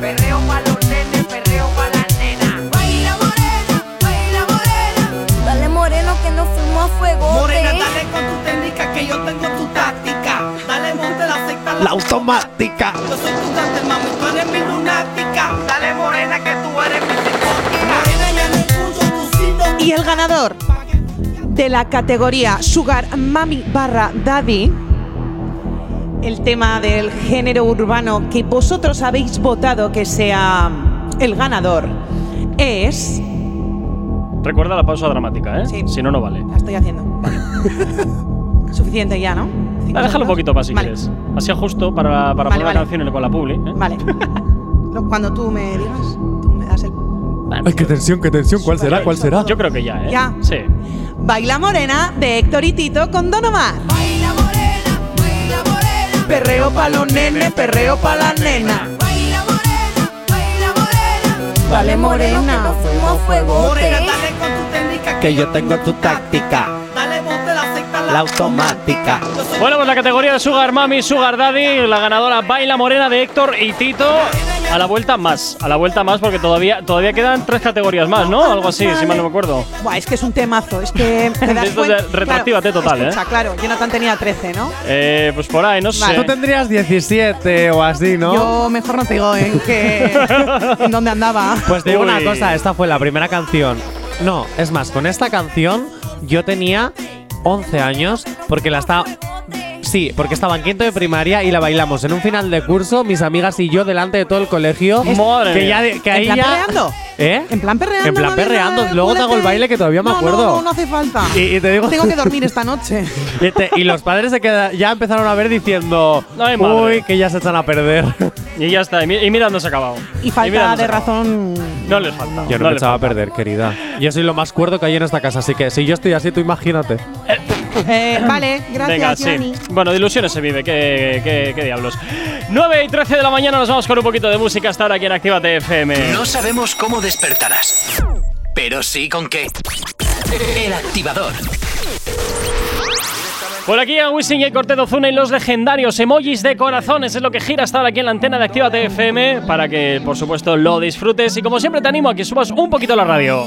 Perreo pa' los nenes, perreo pa' las nenas. Baila morena, baila morena. Dale moreno que nos fuimos a fuego. Morena, dale con tu técnica que yo tengo tu táctica. Dale, monte la secta. La automática. Yo soy tu tante, mami, tú eres mi lunática. Dale morena que tú eres mi psicótica. Morena, ya no escucho tu sitio. Y el ganador de la categoría Sugar Mami barra Daddy, el tema del género urbano que vosotros habéis votado que sea el ganador, es. Recuerda la pausa dramática, ¿eh? Si no, no vale. La estoy haciendo. Suficiente ya, ¿no? Ah, déjalo un poquito para si Vale. quieres. Así justo para, para Vale, poner vale. la canción con la publi. ¿eh? Vale. Cuando tú me digas, tú me das el. Ay, qué tensión, qué tensión. ¿Cuál será? ¿Cuál será? Yo creo que ya, ¿eh? Ya. Sí. Baila Morena de Héctor y Tito con Don Omar. Perreo pa' los nenes, perreo pa' las nenas. Dale morena. Fuimos a fuego. Morena, dale con tu técnica Que yo tengo tu táctica, la automática. Bueno, pues la categoría de Sugar Mami, Sugar Daddy, la ganadora Baila Morena de Héctor y Tito. A la vuelta más, a la vuelta más porque todavía, todavía quedan tres categorías más, ¿no? Algo así, si mal no me acuerdo. Buah, es que es un temazo. Es que. te das Esto es cuenta- de retroactívate Claro, total, ¿eh? escucha, claro, Jonathan tenía 13, ¿no? Eh, pues por ahí, no sé. Tú tendrías 17 o así, ¿no? Yo mejor no te digo en qué. en dónde andaba. Pues te digo una cosa, esta fue la primera canción. No, es más, con esta canción yo tenía 11 años porque la estaba... Sí, porque estaba en quinto de primaria y la bailamos en un final de curso, mis amigas y yo delante de todo el colegio. Madre que ya, que ¿En ahí plan ya- perreando? ¿Eh? En plan perreando. En plan perreando. Luego te hago el baile que todavía me No, acuerdo. No, no, no hace falta. Y, y te digo. Tengo que dormir esta noche. Y, te- y los padres se quedan, ya empezaron a ver diciendo, Ay, madre. uy, que ya se echan a perder. Y ya está, y, mi- y mira dónde se ha acabado. Y mira falta dónde se de ha acabado. razón. No les falta. Yo no, no me les echaba a falta. perder, querida. Yo soy lo más cuerdo que hay en esta casa, así que si yo estoy así, tú imagínate. Eh, vale, gracias, Venga, Johnny. sí. Bueno, de ilusiones se vive, qué, qué- qué diablos. 9 y 13 de la mañana nos vamos con un poquito de música hasta ahora aquí en Actívate FM. No sabemos cómo despertarás, pero sí con qué. El activador. Por aquí a Wisin y Cortez Ozuna y los legendarios emojis de corazones es lo que gira hasta ahora aquí en la antena de Actívate FM para que, por supuesto, lo disfrutes y como siempre te animo a que subas un poquito la radio.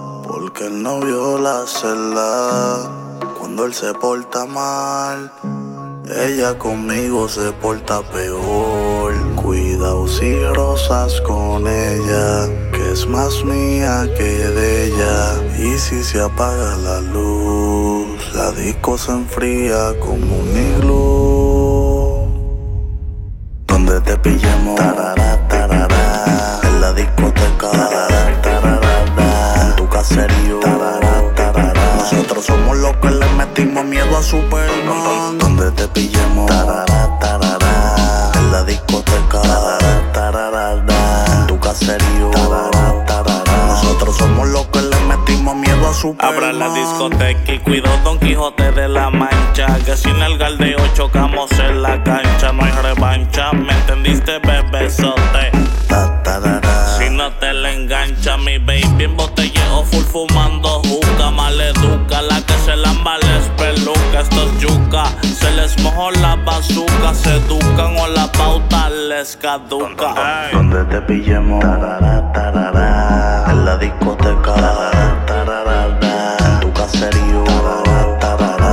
porque él no vio la celda. Cuando él se porta mal, ella conmigo se porta peor. Cuidado si rosas con ella, que es más mía que de ella. Y si se apaga la luz, la disco se enfría como un iglú. Donde te pillemos, tarara, caserío. Nosotros somos los que le metimos miedo a Superman. Donde te pillemos, tarara, tarara, en la discoteca, tarara, tarara, en tu caserío, tarara, tarara. Nosotros somos los que le metimos miedo a Superman. Abra la discoteca y cuido Don Quijote de la Mancha. Que sin el galdeo chocamos en la cancha. No hay revancha, ¿me entendiste, bebesote? Si no te la engancha, mi baby en full fumando juca. Maleduca, la que se lamba les peluca. Esto es yuca, se les mojó la bazuca. Se educan o la pauta les caduca. Donde te pillemos, tarara, tarara, en la discoteca, tarara, tarara, en tu caserío.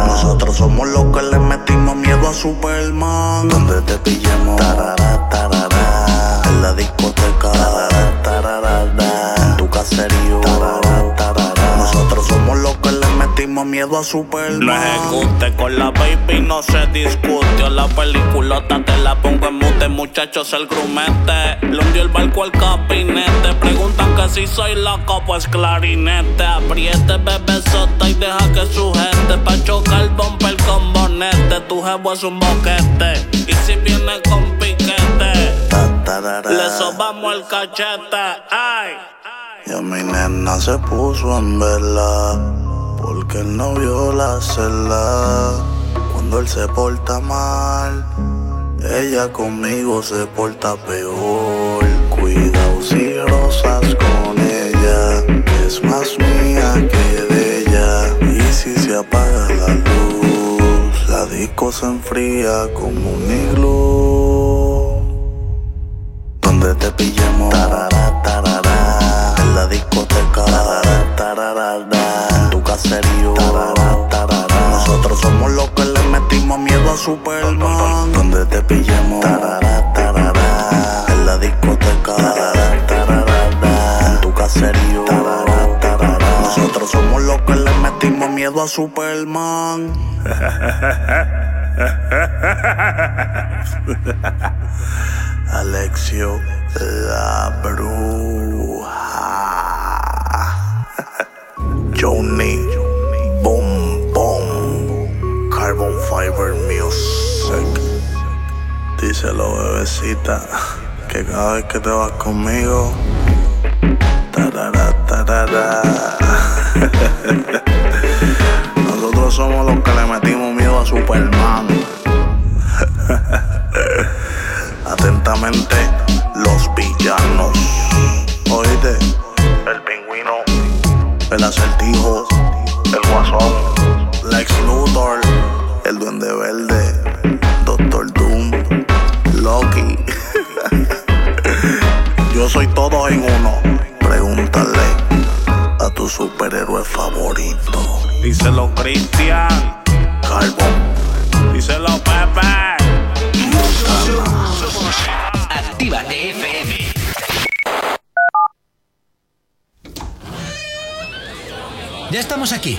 Nosotros somos los que le metimos miedo a Superman. Donde te pillemos, tarara, tarara, en la discoteca, tarara, tarara, en tu caserío, miedo a Superman. Lo ejecute con la baby, no se discute. O la peliculota te la pongo en mute, muchachos, el grumete. Le hundió el barco al capinete. Preguntan que si soy loco, pues clarinete. Apriete, bebé sota y deja que sujete. Pa' chocar el bumper con bonete. Tu jevo es un boquete. Y si viene con piquete, le sobamos el cachete. Ay. Ya mi nena se puso en vela porque él no vio la celda. Cuando él se porta mal, ella conmigo se porta peor. Cuidado si rosas con ella, es más mía que de ella. Y si se apaga la luz, la disco se enfría como un iglú. Donde te pillemos. Tarara, tarara, en la discoteca. Tarara, tarara, nosotros somos los que le metimos miedo a Superman. Donde te pillemos. En la discoteca. En tu caserío. Nosotros somos los que le metimos miedo a Superman. Alexio la bruja. Johnny Fiber Music. Díselo, bebecita, que cada vez que te vas conmigo. Tarara. Nosotros somos los que le metimos miedo a Superman. Atentamente, los villanos. Oíste, el pingüino, el acertijo, el guasón, Lex Luthor, el duende verde, Doctor Doom, Loki. Yo soy todo en uno. Pregúntale a tu superhéroe favorito. Díselo, Cristian. Carbon. Díselo, Pepe. Actívate FM. Ya estamos aquí.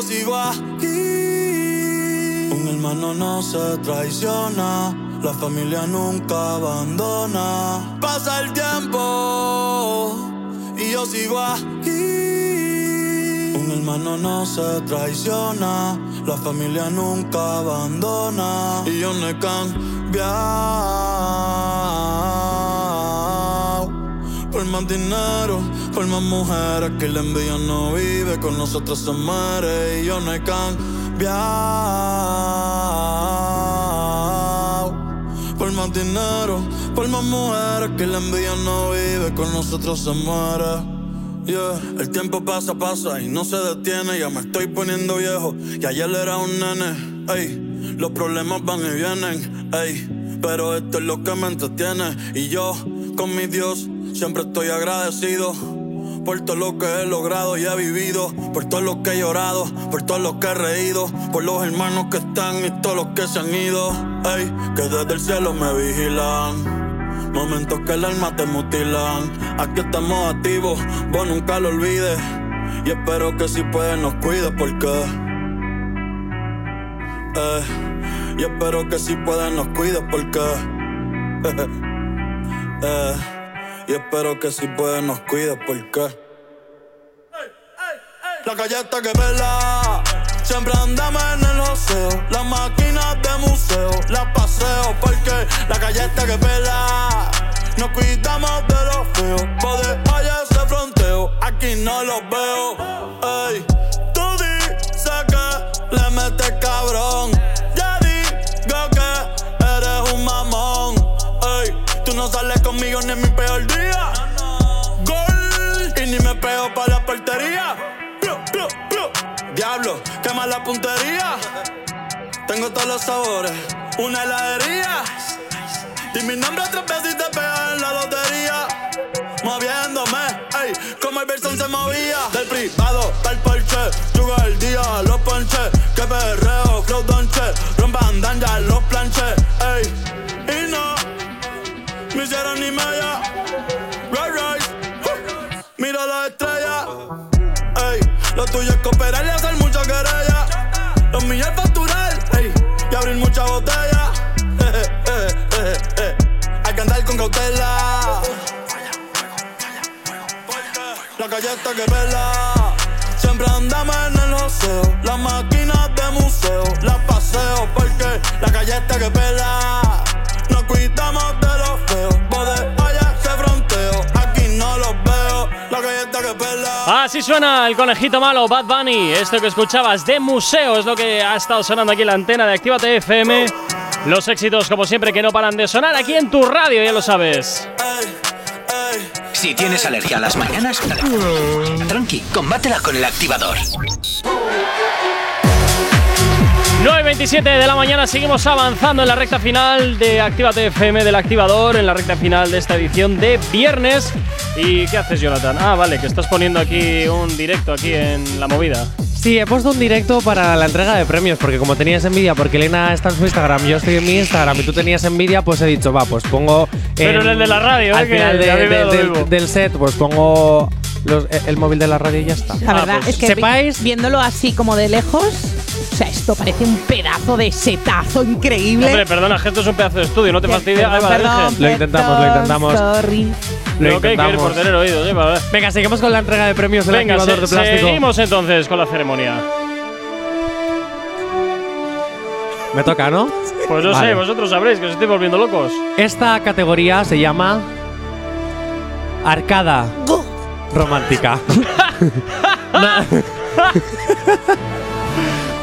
Yo sigo aquí. Un hermano no se traiciona, la familia nunca abandona. Pasa el tiempo y yo sigo aquí. Un hermano no se traiciona, la familia nunca abandona. Y yo no he cambiado. Por más dinero, por más mujeres que la envidia no vive, con nosotros se muere y yo no he cambiado. Por más dinero, por más mujeres que la envidia no vive, con nosotros se muere. Yeah. El tiempo pasa, pasa y no se detiene. Ya me estoy poniendo viejo. Y ayer era un nene. Ey, los problemas van y vienen. Ey, pero esto es lo que me entretiene. Y yo, con mi Dios, siempre estoy agradecido. Por todo lo que he logrado y he vivido. Por todo lo que he llorado. Por todo lo que he reído. Por los hermanos que están y todos los que se han ido. Ey, que desde el cielo me vigilan. Momentos que el alma te mutilan. Aquí estamos activos, vos nunca lo olvides. Y espero que si puedes nos cuides porque. Eh, y espero que si puedes nos cuides porque. eh, y espero que si puedes nos cuides porque. La calle está que vela. Siempre andamos en el oseo. Las máquinas de museo las paseo porque la calle está que pela. Nos cuidamos de los feos. Poder allá ese fronteo. Aquí no los veo. Ey, tú dices que le metes cabrón. Conmigo ni en mi peor día. Gol y ni me pego para la portería. Diablo, quema la puntería. Tengo todos los sabores, una heladería. Y mi nombre tres veces y te pega en la lotería. Moviéndome, ey, como el Berson se movía. Del privado, tal Porsche, yugo el día, los ponches. Que perreo, flow donche, rompan ya los planches, ey. Tuyo es cooperar y hacer mucha querella. Los míos es facturar, y abrir mucha botella. Hay que andar con cautela. La galleta que pela. Siempre andamos en el joseo. Las máquinas de museo, las paseo. Porque la galleta que pela. Nos cuidamos Así suena el conejito malo, Bad Bunny. Esto que escuchabas de museo es lo que ha estado sonando aquí en la antena de Actívate FM. Los éxitos, como siempre, que no paran de sonar aquí en tu radio, ya lo sabes. Si tienes alergia a las mañanas, tranqui, combátela con el activador. 9.27 de la mañana seguimos avanzando en la recta final de Actívate FM del activador, en la recta final de esta edición de viernes. ¿Y qué haces, Jonathan? Ah, vale, que estás poniendo aquí un directo aquí en la movida. Sí, he puesto un directo para la entrega de premios, porque como tenías envidia, porque Elena está en su Instagram, yo estoy en mi Instagram y tú tenías envidia, pues he dicho, va, pues pongo. Pero en el de la radio, Al ¿eh? que final de- de- del set, pues pongo los- el móvil de la radio y ya está. La verdad es que sepáis. viéndolo así como de lejos, o sea, esto parece un pedazo de setazo increíble. Hombre, perdona, esto es un pedazo de estudio, no te Virgen. Lo intentamos, lo intentamos. Sorry. Lo Lo que hay que ir intentamos. por tener oídos, ¿eh? Venga, seguimos con la entrega de premios del Venga, activador se- de plástico. seguimos entonces con la ceremonia. Me toca, ¿no? Pues no Vale. sé, vosotros sabréis que os estoy volviendo locos. Esta categoría se llama Arcada Romántica. No.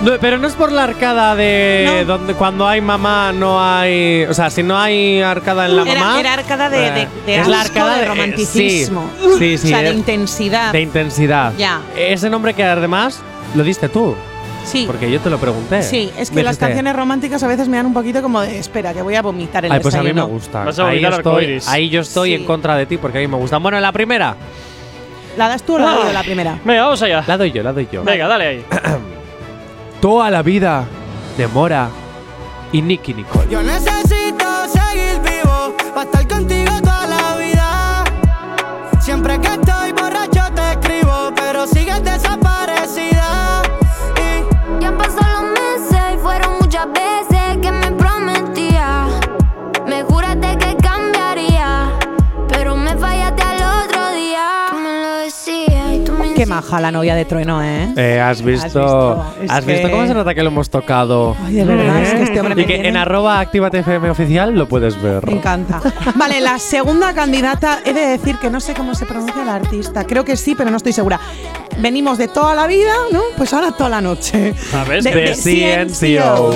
No, pero no es por la arcada de donde cuando hay mamá no hay, o sea, si no hay arcada en la Era- mamá. era arcada de- de- eh, de es la arcada de eh, romanticismo. sí, sí, sí, o sea, de eh, intensidad. de intensidad. Ya. Ese nombre que además lo diste tú. Sí. Porque yo te lo pregunté. Sí, es que las canciones románticas a veces me dan un poquito como de espera, que voy a vomitar el Ay, pues a mí me desayuno. gustan. Vas a Ahí estoy, yo estoy Sí. en contra de ti porque a mí me gustan. Bueno, la primera. ¿La das tú o la Ah. doy yo la primera? Venga, vamos allá. La doy yo, la doy yo. Venga, dale ahí. Toda la vida de Mora y Nicky Nicole. Yo necesito seguir vivo para estar contigo toda la vida. Siempre que estoy borracho te escribo, pero sigues. Qué maja la novia de Trueno, ¿eh? Eh, ¿Has visto, ¿has visto cómo se nota que lo hemos tocado? Ay, de verdad, es que este hombre y que tiene- en arroba FM oficial lo puedes ver. Me encanta. Vale, la segunda candidata, he de decir que no sé cómo se pronuncia la artista. Creo que sí, pero no estoy segura. Venimos de toda la vida, ¿no? Pues ahora toda la noche. ¿Sabes? De- De de CNCO.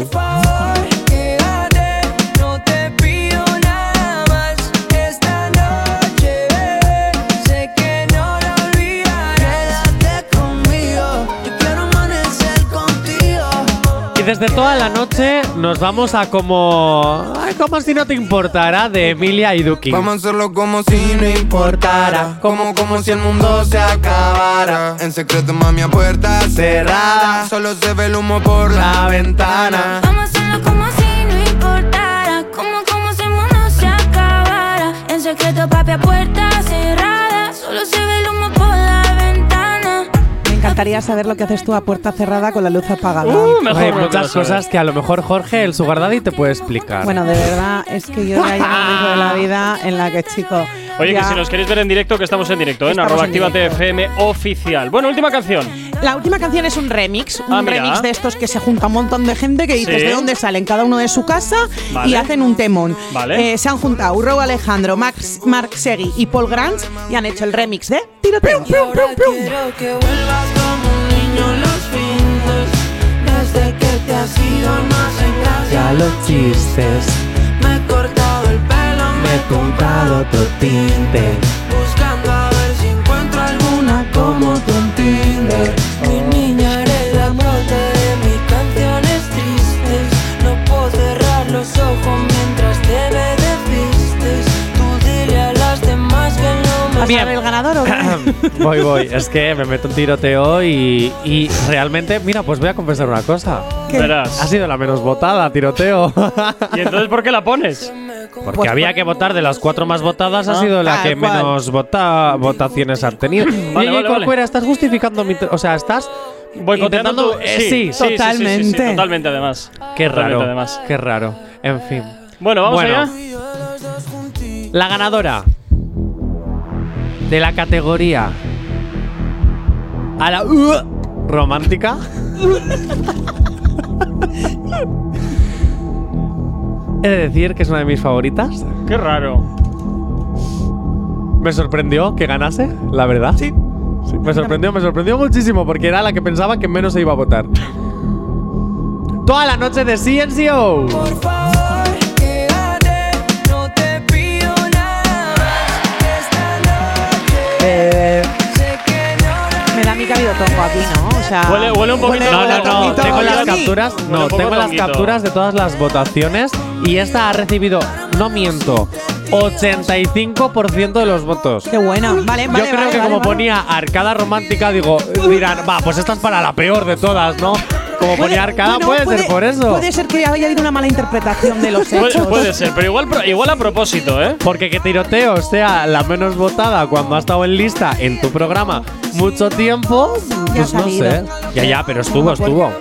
Desde toda la noche nos vamos a como. Ay, como si no te importara de Emilia y Duki. Vamos a hacerlo como si no importara. Como, como si el mundo se acabara. En secreto, mami, a puerta cerrada. Solo se ve el humo por la ventana. Vamos a hacerlo como si no importara, como como si el mundo se acabara. En secreto, papi, a puerta cerrada, solo se encantaría saber lo que haces tú a puerta cerrada con la luz apagada. Uh, mejor Hay muchas cosas que a lo mejor Jorge, el Sugar Daddy, te puede explicar. Bueno, de verdad, es que yo ya llevo un de la vida en la que, chico. Oye, ya- que si nos queréis ver en directo, que estamos en directo, ¿eh? en Estamos arroba directo. FM oficial. Bueno, última canción. La última canción es un remix, un Ah, mira. remix de estos que se junta un montón de gente que dices Sí. de dónde salen cada uno de su casa y Vale. hacen un temón. Vale. Eh, se han juntado Urro Alejandro, Max, Mark Segui y Paul Grant y han hecho el remix de Tiroteo. Y Ya los chistes, Me he comprado otro tinte. Que no me ¿Vas a ver el ganador o qué? voy, voy. Es que me meto un tiroteo y, y realmente, mira, pues voy a confesar una cosa. Verás. Ha sido la menos votada, tiroteo. ¿Y entonces por qué la pones? Porque Pues había que votar de las cuatro más votadas, ha Ah, sido la tal que cual. menos vota votaciones han tenido. Vale, y vale, vale. Estás justificando mi. O sea, estás. Boicoteando eh, sí, sí, sí, sí, sí, sí, totalmente. totalmente, además. Qué Totalmente, raro. además. Qué raro. En fin. Bueno, vamos Bueno. allá. La ganadora de la categoría a la uh, romántica. He de decir que es una de mis favoritas. Qué raro. Me sorprendió que ganase, la verdad. Sí. me sorprendió, me sorprendió muchísimo porque era la que pensaba que menos se iba a votar. Toda la noche de CNCO. Por favor, sea, Huele- huele un poquito- No, no, no. Tengo las capturas. No, tengo las capturas de todas las votaciones y esta ha recibido, no miento, 85% de los votos. Qué bueno. Vale, vale. Yo creo vale, que vale, como vale. ponía arcada romántica, digo, dirán, va, pues esta es para la peor de todas, ¿no? Como Puede- ponía arcada, bueno, puede, ser por eso. Puede ser que haya habido una mala interpretación de los Puede, hechos. puede ser, pero igual, igual a propósito, ¿eh? Porque que tiroteo sea la menos votada cuando ha estado en lista en tu programa mucho tiempo, Ya pues no sé. Ya, ya, pero estuvo, estuvo.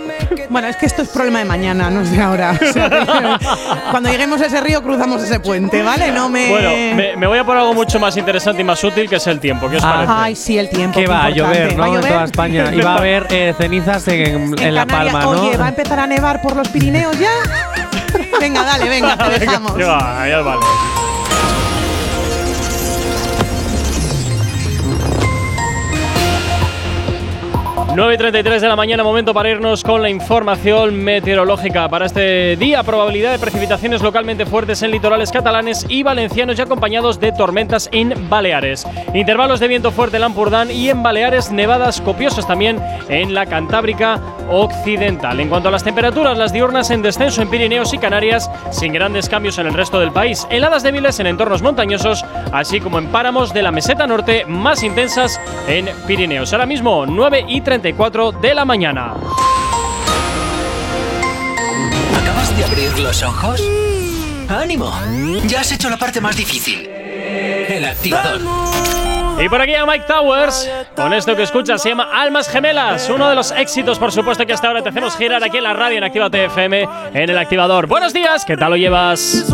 Bueno, es que esto es problema de mañana, no es de ahora. O sea, que cuando lleguemos a ese río cruzamos ese puente, ¿vale? No me. Bueno, me, me voy a por algo mucho más interesante y más útil, que es el tiempo. ¿Qué os Ah. parece? Ay, sí, el tiempo. Que va a llover, ¿no? Va a En toda España. Y va a haber eh, cenizas en, en La. Palma, ¿no? Oye, ¿va a empezar a nevar por los Pirineos ya? venga, dale, venga, te dejamos. Que va, ya vale. Nueve y 33 de la mañana, momento para irnos con la información meteorológica. Para este día, probabilidad de precipitaciones localmente fuertes en litorales catalanes y valencianos y acompañados de tormentas en Baleares. Intervalos de viento fuerte en Lampurdán y en Baleares, nevadas copiosas también en la Cantábrica Occidental. En cuanto a las temperaturas, las diurnas en descenso en Pirineos y Canarias, sin grandes cambios en el resto del país. Heladas débiles en entornos montañosos, así como en páramos de la meseta norte, más intensas en Pirineos. Ahora mismo, 9 y 34 de la mañana. ¿Acabas de abrir los ojos? ¡Ánimo! Ya has hecho la parte más difícil. El activador. Y por aquí a Mike Towers, con esto que escuchas, se llama Almas Gemelas, uno de los éxitos, por supuesto, que hasta ahora te hacemos girar aquí en la radio en Activa TFM en el activador. Buenos días, ¿qué tal lo llevas?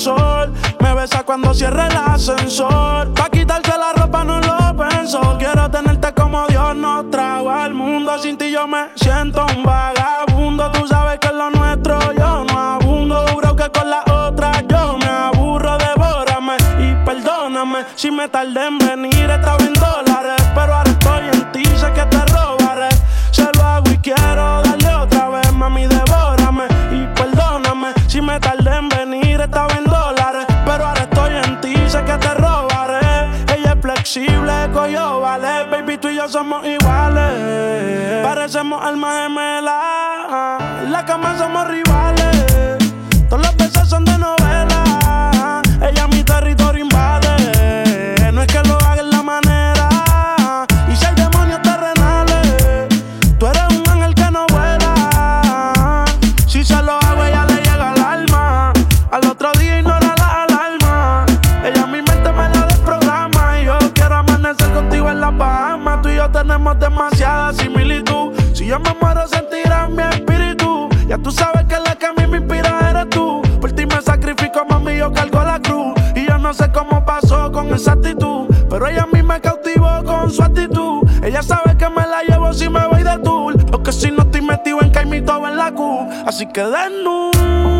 Me besa cuando cierre el ascensor. Pa' quitarse la ropa no lo pensó. Quiero tenerte como Dios nos trajo al mundo. Sin ti yo me siento un vagabundo. Tú sabes que es lo nuestro yo no abundo. Juro que con la otra yo me aburro. Devórame y perdóname si me tardé en venir. Estaba en dólares, tú y yo somos iguales. Parecemos almas gemelas. En la cama somos rivales. Yo me muero, sentirás mi espíritu. Ya tú sabes que la que a mí me inspira eres tú. Por ti me sacrifico, mami, yo cargo la cruz. Y yo no sé cómo pasó con esa actitud. Pero ella a mí me cautivó con su actitud. Ella sabe que me la llevo si me voy de tour. O que si no estoy metido en caimito en la Q. Así que desnúdate,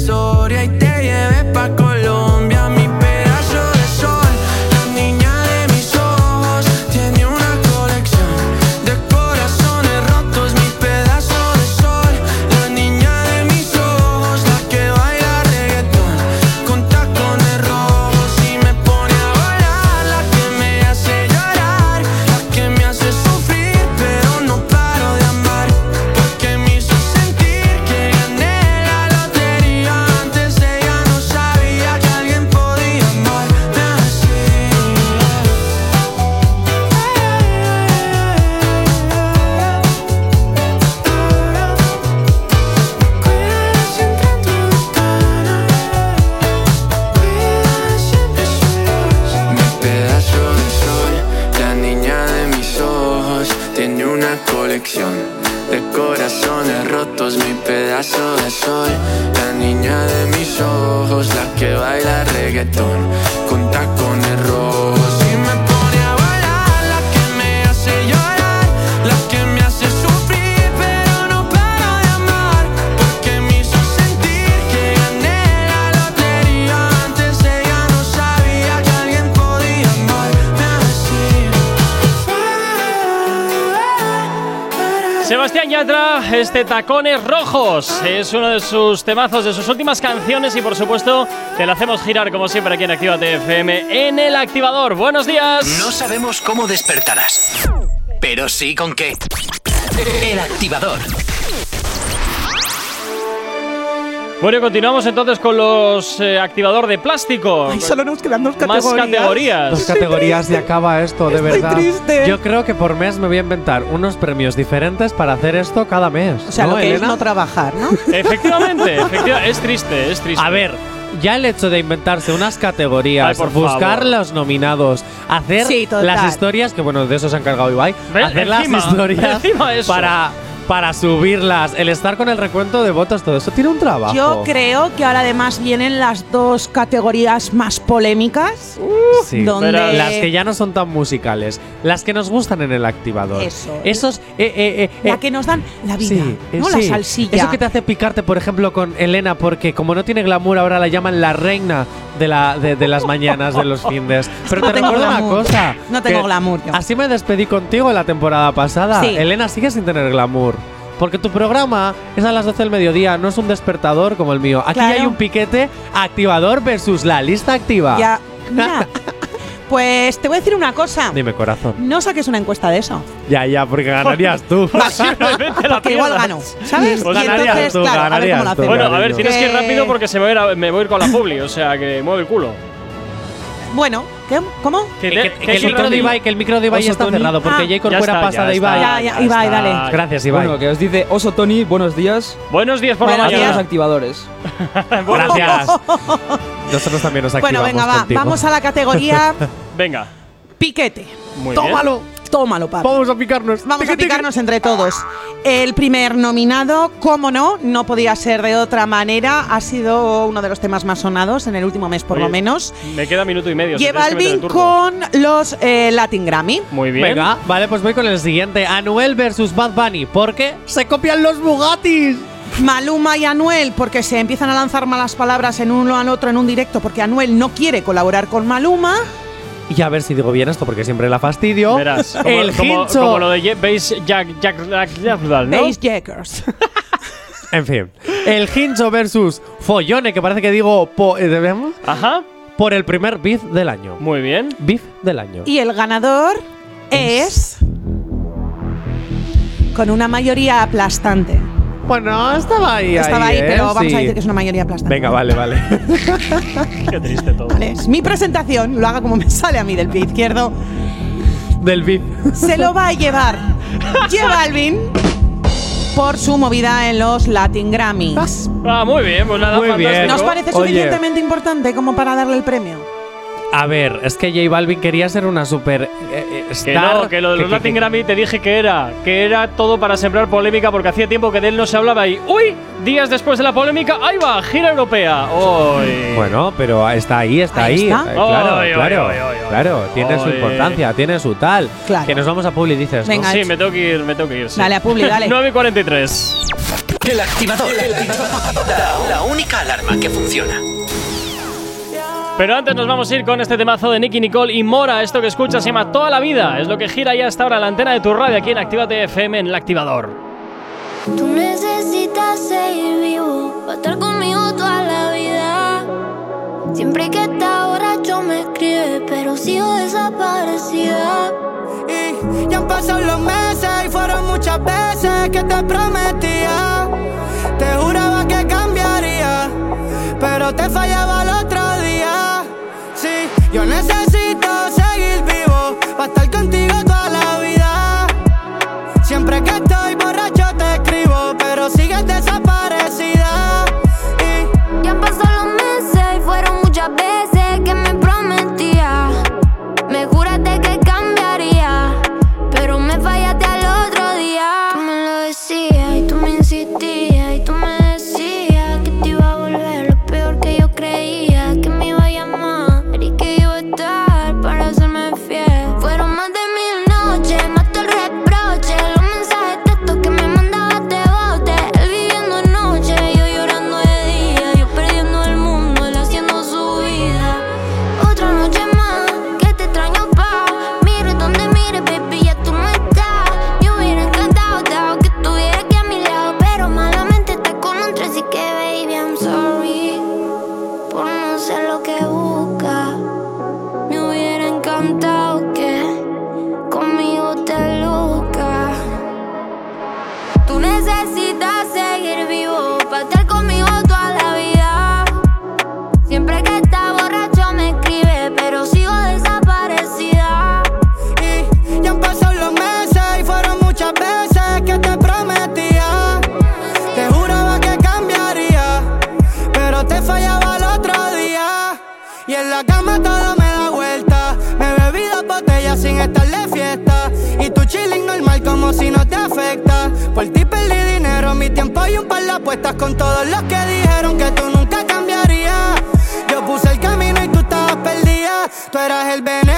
so Tacones Rojos, es uno de sus temazos, de sus últimas canciones y por supuesto te la hacemos girar como siempre aquí en Actívate FM en el activador. Buenos días. No sabemos cómo despertarás, pero sí con qué. El activador. Bueno, y continuamos entonces con los eh, activador de plástico. Ay, solo nos quedan dos Más categorías. categorías. Dos categorías y acaba esto, de Estoy verdad. triste. Yo creo que por mes me voy a inventar unos premios diferentes para hacer esto cada mes. O sea, ¿no, lo que es Elena? no trabajar, ¿no? Efectivamente, efectiva- es triste, es triste. A ver, ya el hecho de inventarse unas categorías, Ay, por buscar favor. los nominados, hacer Sí, las historias, que bueno, de eso se ha encargado Ibai, hacer encima, las historias encima eso. para, para subirlas, el estar con el recuento de votos, todo eso tiene un trabajo. Yo creo que ahora además vienen las dos categorías más polémicas. Sí, donde- pero las que ya no son tan musicales, las que nos gustan en el activador. Eso. Esos, eh, eh, eh, La que nos dan la vida, Sí, ¿no? sí. La salsilla. Eso que te hace picarte, por ejemplo, con Elena, porque como no tiene glamour, ahora la llaman la reina de, la, de, de las mañanas de los findes. Pero No te recuerdo una cosa. No tengo glamour yo. Así me despedí contigo la temporada pasada. Elena sigue sin tener glamour. Porque tu programa es a las 12 del mediodía, no es un despertador como el mío. Aquí Claro. hay un piquete activador versus la lista activa. Ya, mira. pues te voy a decir una cosa. Dime, corazón. No saques una encuesta de eso. Ya, ya, porque ganarías tú. Posiblemente la Porque igual gano, ¿sabes? Pues y ganarías entonces, tú, claro, a ver ganarías cómo tú. Bueno, a ver, tienes que ir rápido porque se me va a ir a- me voy a ir con la publi, o sea que mueve el culo. Bueno, ¿qué? ¿Cómo? Que, Que, le- que que el micro de Ibai, que el micro de Ibai Oso está Tony. cerrado, porque Ah. Jay Ya Corcuera pasa ya de Ibai. Ya, ya, Ibai, está. dale. Gracias, Ibai. Bueno, que os dice Oso Tony, buenos días. Buenos días por Buenos la mañana. los activadores. Gracias. Nosotros también nos Bueno, activamos venga, va. contigo. Vamos a la categoría Venga. piquete. Muy ¡Tómalo! Tómalo, papi. Vamos a picarnos. Vamos a picarnos entre todos. El primer nominado, cómo no, no podía ser de otra manera. Ha sido uno de los temas más sonados en el último mes, por Oye, lo menos. Me queda minuto y medio. Lleva Alvin con los eh, Latin Grammy. Muy bien. Venga, vale, pues voy con el siguiente. Anuel versus Bad Bunny. Porque se copian los Bugattis. Maluma y Anuel, porque se empiezan a lanzar malas palabras en uno al otro en un directo, porque Anuel no quiere colaborar con Maluma. Y a ver si digo bien esto, porque siempre la fastidio. Verás, como, el como- hincho. como lo de Ye- Bass Jack Jack Jack Jack- ¿no? Bass Jackers. En fin. El hincho versus Follone, que parece que digo. Po eh, ¿debemos? Ajá. Por el primer beef del año. Muy bien. Beef del año. Y el ganador es. Con una mayoría aplastante. Bueno, estaba ahí. Estaba ahí, ¿eh? pero vamos Sí. a decir que es una mayoría aplastante. Venga, vale, vale. Qué triste todo. Vale, es mi presentación, lo haga como me sale a mí del pie izquierdo. del beef. Se lo va a llevar J Balvin por su movida en los Latin Grammys. Ah, muy bien, pues nada, Muy bien. ¿Nos parece Oye. suficientemente importante como para darle el premio? A ver, es que J Balvin quería ser una super eh, eh, Que star. no, que lo de los que- Latin que- Grammy te dije que era, que era todo para sembrar polémica porque hacía tiempo que de él no se hablaba y ¡uy! Días después de la polémica, ¡ahí va! Gira europea. Bueno, pero está ahí, está Ahí ahí. está. Eh, claro, Oy, claro, oy, oy, oy. claro. Tiene su importancia, tiene su tal. Claro. Que nos vamos a Publi, dices. ¿no? Venga. Sí, me tengo que ir, me tengo que ir. sí. Dale a Publi, dale. 9 y 43. El activador. La, la única alarma que funciona. Pero antes nos vamos a ir con este temazo de Nicky Nicole y Mora. Esto que escuchas se llama Toda la Vida. Es lo que gira ya hasta ahora la antena de tu radio aquí en Actívate FM en el activador. Tú necesitas seguir vivo para estar conmigo toda la vida. Siempre que está borracho me escribe, pero sigo desaparecida. Y ya han pasado los meses y fueron muchas veces que te prometía. Te juraba que cambiaría, pero te fallaba yo necesito y un par de apuestas con todos los que dijeron que tú nunca cambiarías. Yo puse el camino y tú estabas perdida. Tú eras el veneno,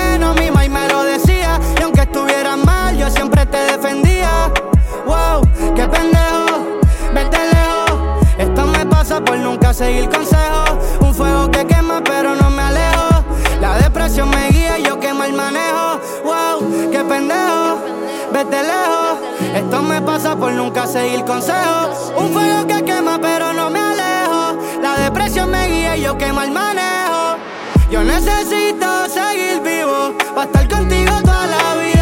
me pasa por nunca seguir consejos. Un fuego que quema, pero no me alejo. La depresión me guía y yo quemo el manejo. Yo necesito seguir vivo para estar contigo toda la vida.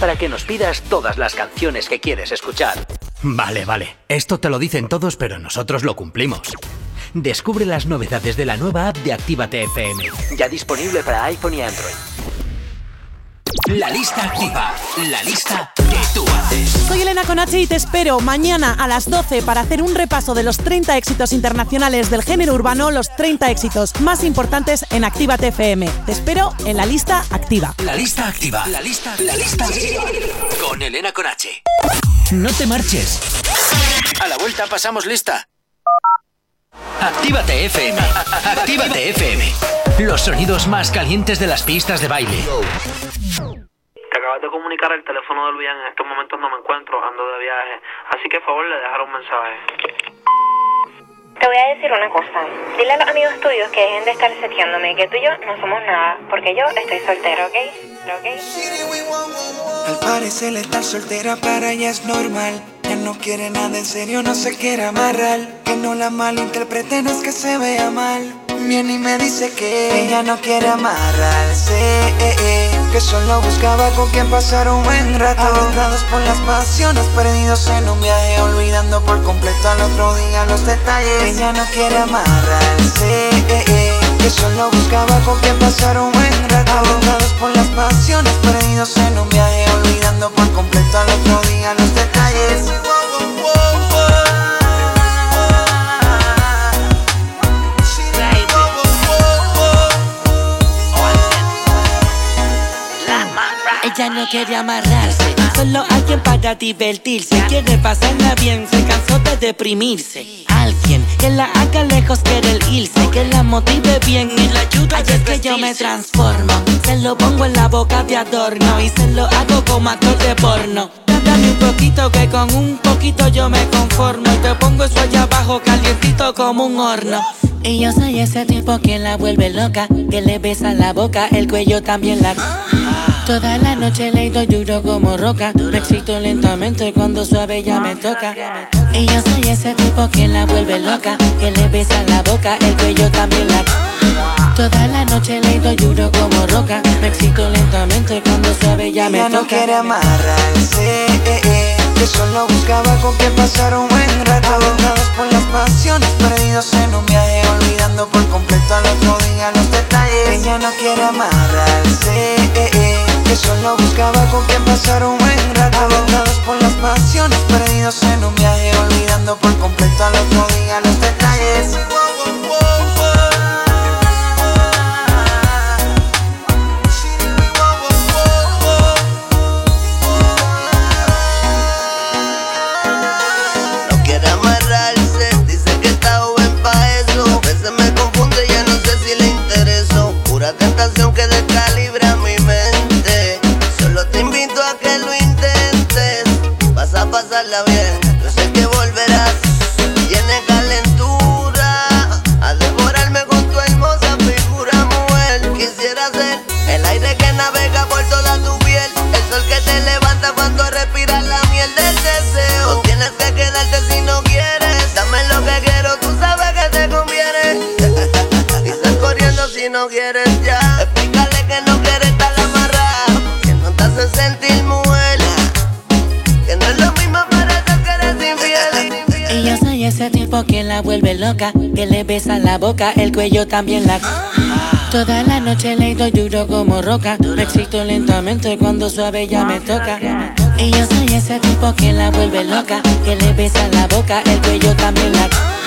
Para que nos pidas todas las canciones que quieres escuchar. Vale, vale. Esto te lo dicen todos, pero nosotros lo cumplimos. Descubre las novedades de la nueva app de Actívate FM. Ya disponible para iPhone y Android. La lista activa. La lista que tú haces. Soy Elena Conache y te espero mañana a las 12 para hacer un repaso de los 30 éxitos internacionales del género urbano, los 30 éxitos más importantes en Actívate FM. Te espero en la lista activa. La lista activa. La lista, la lista activa. Con Elena Conache. No te marches. A la vuelta pasamos lista. Actívate FM. Actívate FM. Los sonidos más calientes de las pistas de baile. Te acabas de comunicar el teléfono del bien. En estos momentos no me encuentro, ando de viaje. Así que, por favor, le dejaré un mensaje. Te voy a decir una cosa. Dile a los amigos tuyos que dejen de estar seteándome, que tú y yo no somos nada, porque yo estoy soltero, ¿ok? ¿Ok? Al parecer estar soltera para ella es normal. No quiere nada en serio, no se quiere amarrar. Que no la malinterprete, no es que se vea mal. Viene y me dice que ella no quiere amarrarse. Que solo buscaba con quien pasar un buen rato. Avendados por las pasiones, perdidos en un viaje, olvidando por completo al otro día los detalles. Ella no quiere amarrarse. Que solo buscaba con quien pasar un buen rato. Avendados por las pasiones, perdidos en un viaje, olvidando por completo al otro día los detalles. Ella no quiere amarrarse, solo alguien para divertirse. Quiere pasarla bien, se cansó de deprimirse. Alguien que la haga lejos, quiere el irse, que la motive bien y la ayude a es que yo me transformo. Se lo pongo en la boca de adorno y se lo hago como actor de porno. Un poquito que con un poquito yo me conformo y te pongo eso allá abajo calientito como un horno. Y yo soy ese tipo que la vuelve loca, que le besa la boca, el cuello también la... Toda la noche le doy duro como roca, me excito lentamente cuando suave ya me toca. Y yo soy ese tipo que la vuelve loca, que le besa la boca, el cuello también la... Toda la noche le doy duro como roca, me excito lentamente cuando suave ya me Ella toca. no quiere amarrarse, eh, eh, que solo buscaba con quien pasar un buen rato. Avendados por las pasiones, perdidos en un viaje, olvidando por completo al otro día los detalles. Ella no quiere amarrarse, eh, eh, que solo buscaba con quien pasar un buen rato. Avendados por las pasiones, perdidos en un viaje, olvidando por completo al otro día los detalles. No quieres que no quieres estar amarrado. Que no te hace sentir. Que no es lo mismo para eso que eres infiel. Y yo soy ese tipo que la vuelve loca, que le besa la boca, el cuello también la... Toda la noche le doy duro como roca, me excito lentamente cuando suave ya me toca. Y yo soy ese tipo que la vuelve loca, que le besa la boca, el cuello también la...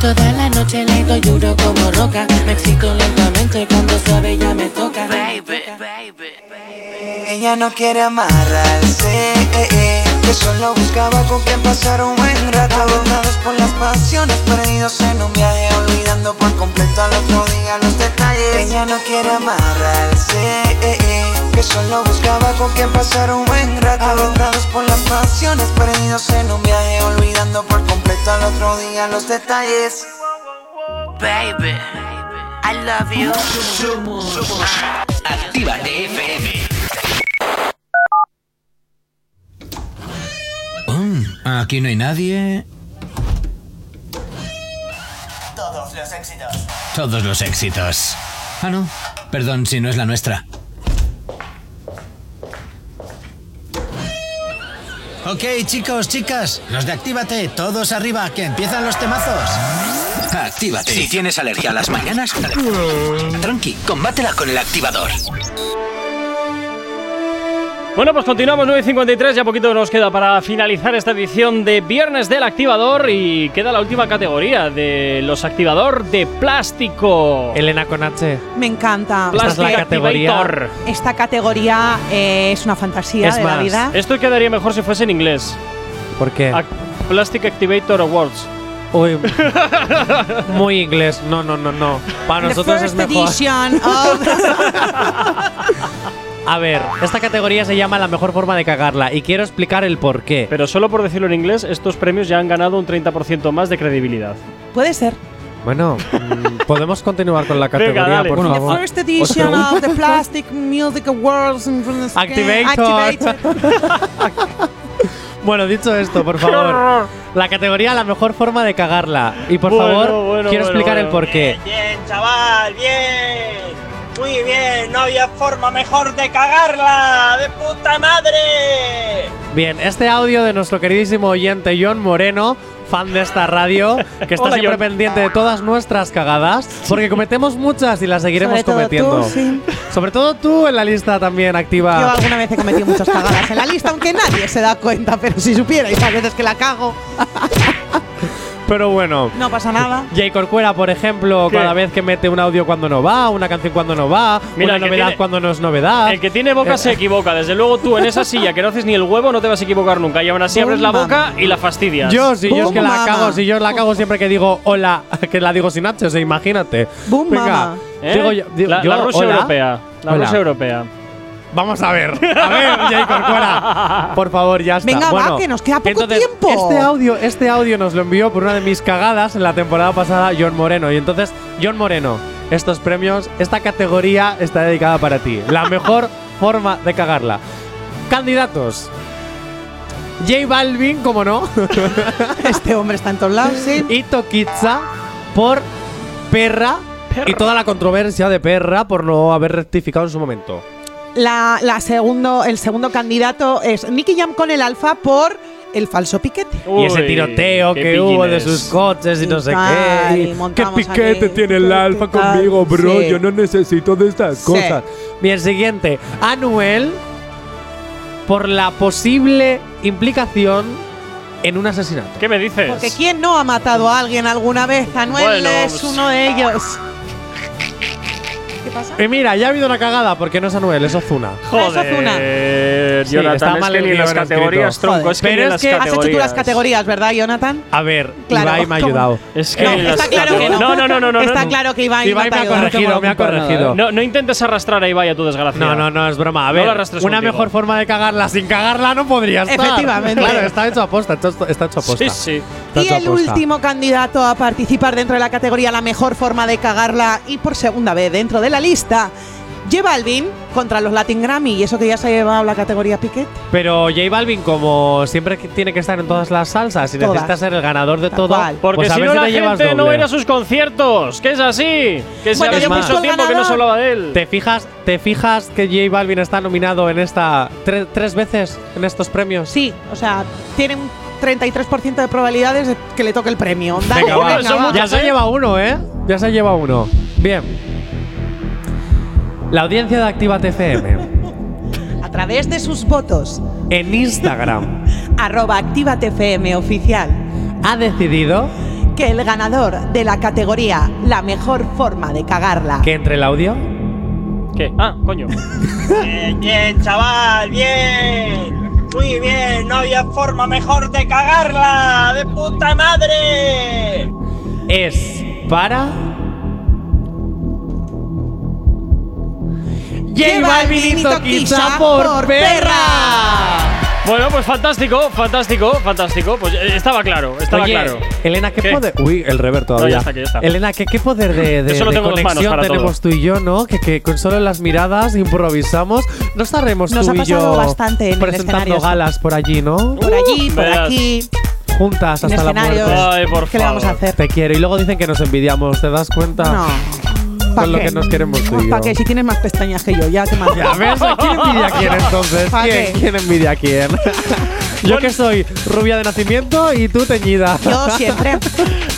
Toda la noche le doy duro como roca, me excito lentamente cuando suave ya me toca. Ella no quiere amarrarse, eh, eh, que solo buscaba con quien pasar un buen rato. Avendados por las pasiones, perdidos en un viaje, olvidando por completo al otro día los detalles. Ella no quiere amarrarse, eh, eh, que solo buscaba con quien pasar un buen rato. Adentrados por las pasiones, perdidos en un viaje, olvidando por completo al otro día los detalles. Baby, I love you. Actívate FM. Um, aquí no hay nadie. Todos los éxitos. Todos los éxitos. Ah, no. Perdón si no es la nuestra. Ok, chicos, chicas, los de Actívate, todos arriba, que empiezan los temazos. Actívate. Si tienes alergia a las mañanas, tranqui, combátela con el activador. Bueno, pues continuamos 9.53, ya poquito nos queda para finalizar esta edición de Viernes del Activador y queda la última categoría de los activador de plástico. Elena con H. Me encanta. Esta es la Plastic categoría. Esta categoría eh, es una fantasía Es de la más, vida. Esto quedaría mejor si fuese en inglés. ¿Por qué? Ac- Plastic Activator Awards. Uy, muy inglés. No, no, no, no. Para The nosotros es mejor. A ver, esta categoría se llama la mejor forma de cagarla y quiero explicar el por qué. Pero solo por decirlo en inglés, estos premios ya han ganado un 30% más de credibilidad. Puede ser. Bueno, mm, podemos continuar con la categoría, dale. por Bueno, The favor. first edition of the Plastic Music Awards. and from the Activator. Activator. Bueno, dicho esto, por favor. La categoría la mejor forma de cagarla. Y por Bueno, favor, bueno, quiero bueno, explicar el bueno. por qué. Bien, chaval, bien. Muy bien, no había forma mejor de cagarla. ¡De puta madre! Bien, este audio de nuestro queridísimo oyente John Moreno, fan de esta radio, que está Hola, siempre John. pendiente de todas nuestras cagadas, porque cometemos muchas y las seguiremos Sobre todo cometiendo. tú, sí. Sobre todo tú en la lista también Yo activa. alguna vez he cometido muchas cagadas en la lista, aunque nadie se da cuenta, pero si supierais a veces que la cago, Pero bueno. no pasa nada. Jay Corcuera, por ejemplo, ¿Qué? cada vez que mete un audio cuando no va, una canción cuando no va, Mira, una novedad tiene- cuando no es novedad. El que tiene boca se equivoca. Desde luego tú en esa silla que no haces ni el huevo no te vas a equivocar nunca. Y aún así abres la Boom, boca y la fastidias. Yo, si yo es Boom, la cago, si yo la cago siempre que digo hola, que la digo sin H, o sea, imagínate. Boom, Venga, mama. ¿Eh? digo yo, digo la, yo, la Rusia hola. europea. La Hola. Rusia europea. Vamos a ver. A ver, Jay Corcuera. Por favor, ya está. Venga, va, bueno, que nos queda poco entonces, tiempo. Este audio, este audio nos lo envió por una de mis cagadas en la temporada pasada John Moreno. Y entonces, John Moreno, estos premios, esta categoría está dedicada para ti. La mejor forma de cagarla. Candidatos. J Balvin, como no. Este hombre está en todos lados, sí. y Tokitza por perra, y toda la controversia de perra por no haber rectificado en su momento. La, la segundo, el segundo candidato es Nicky Jam con el alfa por el falso piquete. y ese Uy, tiroteo que hubo de pillines. sus coches y no sé tal, qué. y y ¿Qué piquete aquí, tiene el alfa tal, conmigo, bro? sí. Yo no necesito de estas Sí. cosas. Bien, siguiente. Anuel por la posible implicación en un asesinato. ¿Qué me dices? Porque ¿quién no ha matado a alguien alguna vez? Anuel Bueno, es uno de ellos. ¿Qué pasa? Y mira, ya ha habido una cagada porque no es Anuel, es Ozuna. Joder, Sí, Jonathan, está es mal que el ni en las categorías, tronco, es que Pero ni en es las que has Has hecho tú las categorías. ¿verdad, Jonathan? A ver, Claro, Ibai me ha ayudado. Es que No, ni está claro que no. No, no, no, no, no. Está no. claro que Ibai, Ibai no me ha corregido, me ha corregido. No, no intentes arrastrar a Ibai a tu desgracia. No, no, no, es broma. A ver, arrastres una contigo. mejor forma de cagarla sin cagarla no podría estar. Efectivamente. Claro, está hecho a posta, está, está hecho a posta. Sí, sí. Está Y el último candidato a participar dentro de la categoría La mejor forma de cagarla y por segunda vez dentro de la lista, J Balvin contra los Latin Grammy y eso que ya se ha llevado la categoría Piquet. Pero J Balvin, como siempre tiene que estar en todas las salsas y Todas. necesita ser el ganador de Tal todo, cual. Porque pues a si no si la te gente no va a ir doble. a sus conciertos. Que es así. Que se Bueno, había mucho tiempo que no se hablaba de él. ¿Te fijas, ¿Te fijas que J Balvin está nominado en esta tre- tres veces en estos premios? Sí, o sea, tiene un 33% de probabilidades de que le toque el premio. Dale, Venga, va. venga, va. Ya se lleva uno, ¿eh? Ya se lleva uno. Bien. La audiencia de Activa TFM A través de sus votos, en Instagram arroba oficial, ha decidido que el ganador de la categoría La mejor forma de cagarla que entre el audio ¿Qué? Ah, coño. Bien, bien, chaval, bien. Muy bien, no había forma mejor de cagarla. ¡De puta madre! es para Lleva el vinito quizá por perra. Bueno, pues fantástico, fantástico, fantástico. Pues eh, estaba claro, estaba Oye, claro. Elena, ¿qué, ¿Qué? poder? Uy, el rever todavía. ya está, que ya está. Elena, ¿qué, qué poder de, de, de conexión tenemos todo. tú y yo, no? Que, que con solo las miradas improvisamos. No estaremos Nos tú ha y yo bastante en presentando galas por allí, ¿no? Por allí, por verás. aquí. Juntas hasta la muerte. Ay, por ¿Qué le vamos a favor. hacer? Te quiero. Y luego dicen que nos envidiamos, ¿te das cuenta? No. Con lo que nos queremos tú y yo. ¿Para qué? Si tienes más pestañas que yo, ya te mando. Ya ves, ¿quién envidia a quién entonces? ¿Pa' ¿Quién, quién envidia a quién? Yo que soy rubia de nacimiento y tú teñida. Yo siempre.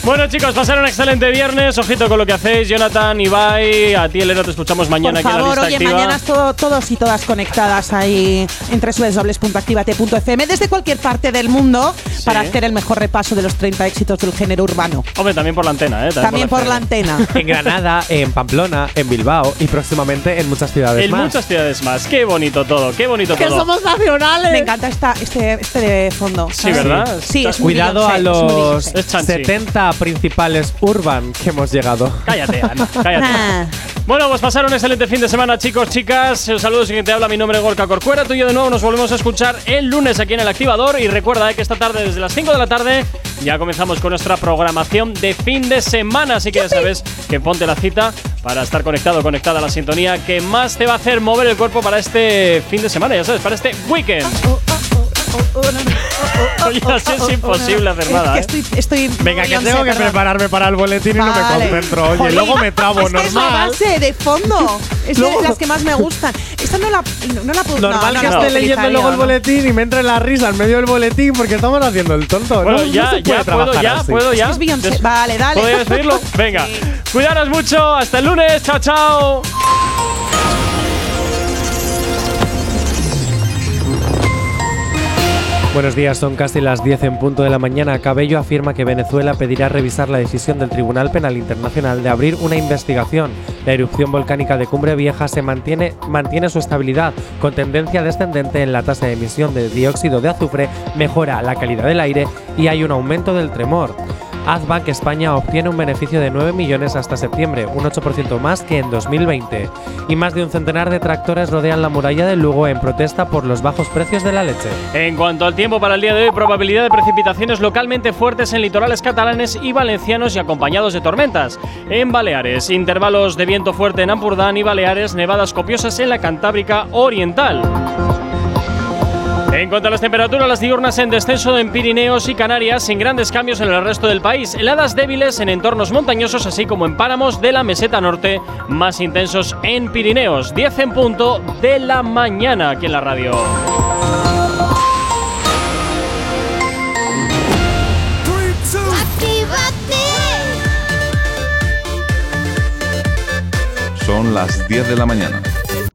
Bueno, chicos, pasar un excelente viernes. Ojito con lo que hacéis. Jonathan, Ibai, a ti, Elena, te escuchamos mañana Por aquí en la favor, lista oye, activa. mañana todo- todos y todas conectadas ahí en www.activate.fm desde cualquier parte del mundo para hacer el mejor repaso de los 30 éxitos del género urbano. Hombre, también por la antena, ¿eh? También por la antena. En Granada, en Pamplona, en Bilbao y próximamente en muchas ciudades En más. muchas ciudades más. Qué bonito todo, qué bonito ¡Que todo. somos nacionales! Me encanta esta, este, este de fondo. Sí, ¿sabes? ¿verdad? Sí, es Cuidado a los. Es Chansey. 70 principales urban que hemos llegado. Cállate, Ana, cállate. Ah. Bueno, pues pasar un excelente fin de semana, chicos, chicas. Un saludo, si quien te habla, mi nombre es Gorka Corcuera. Tú y yo de nuevo nos volvemos a escuchar el lunes aquí en el Activador. Y recuerda eh, que esta tarde, desde las 5 de la tarde, ya comenzamos con nuestra programación de fin de semana. Así que ya sabes que ponte la cita para estar conectado, conectada a la sintonía que más te va a hacer mover el cuerpo para este fin de semana, ya sabes, para este weekend. Oye, es imposible hacer nada, ¿eh? estoy, Venga, que tengo que prepararme para el boletín y no me concentro. Oye, luego me trabo, que es la normal. base de fondo. Es de las que más me gustan. Esta no la, no, la puedo Normal no, que esté leyendo luego el boletín y me entre la risa en medio del boletín porque estamos haciendo el tonto. Bueno, no, no ya, ya puedo, ya, puedo, ya. Vale, dale. ¿Puedo ya despedirlo? Venga. Cuidaros mucho. Hasta el lunes. Chao, chao. Buenos días, son casi las 10 en punto de la mañana. Cabello afirma que Venezuela pedirá revisar la decisión del Tribunal Penal Internacional de abrir una investigación. La erupción volcánica de Cumbre Vieja se mantiene, mantiene su estabilidad, con tendencia descendente en la tasa de emisión de dióxido de azufre, mejora la calidad del aire y hay un aumento del tremor. Azbank España obtiene un beneficio de 9 millones hasta septiembre, un 8% más que en 2020. Y más de un centenar de tractores rodean la muralla de Lugo en protesta por los bajos precios de la leche. En cuanto al tiempo para el día de hoy, probabilidad de precipitaciones localmente fuertes en litorales catalanes y valencianos y acompañados de tormentas. En Baleares, intervalos de viento fuerte en Ampurdán y Baleares, nevadas copiosas en la Cantábrica Oriental. En cuanto a las temperaturas, las diurnas en descenso en Pirineos y Canarias, sin grandes cambios en el resto del país. Heladas débiles en entornos montañosos, así como en páramos de la meseta norte, más intensos en Pirineos. 10 en punto de la mañana aquí en la radio. Son las 10 de la mañana.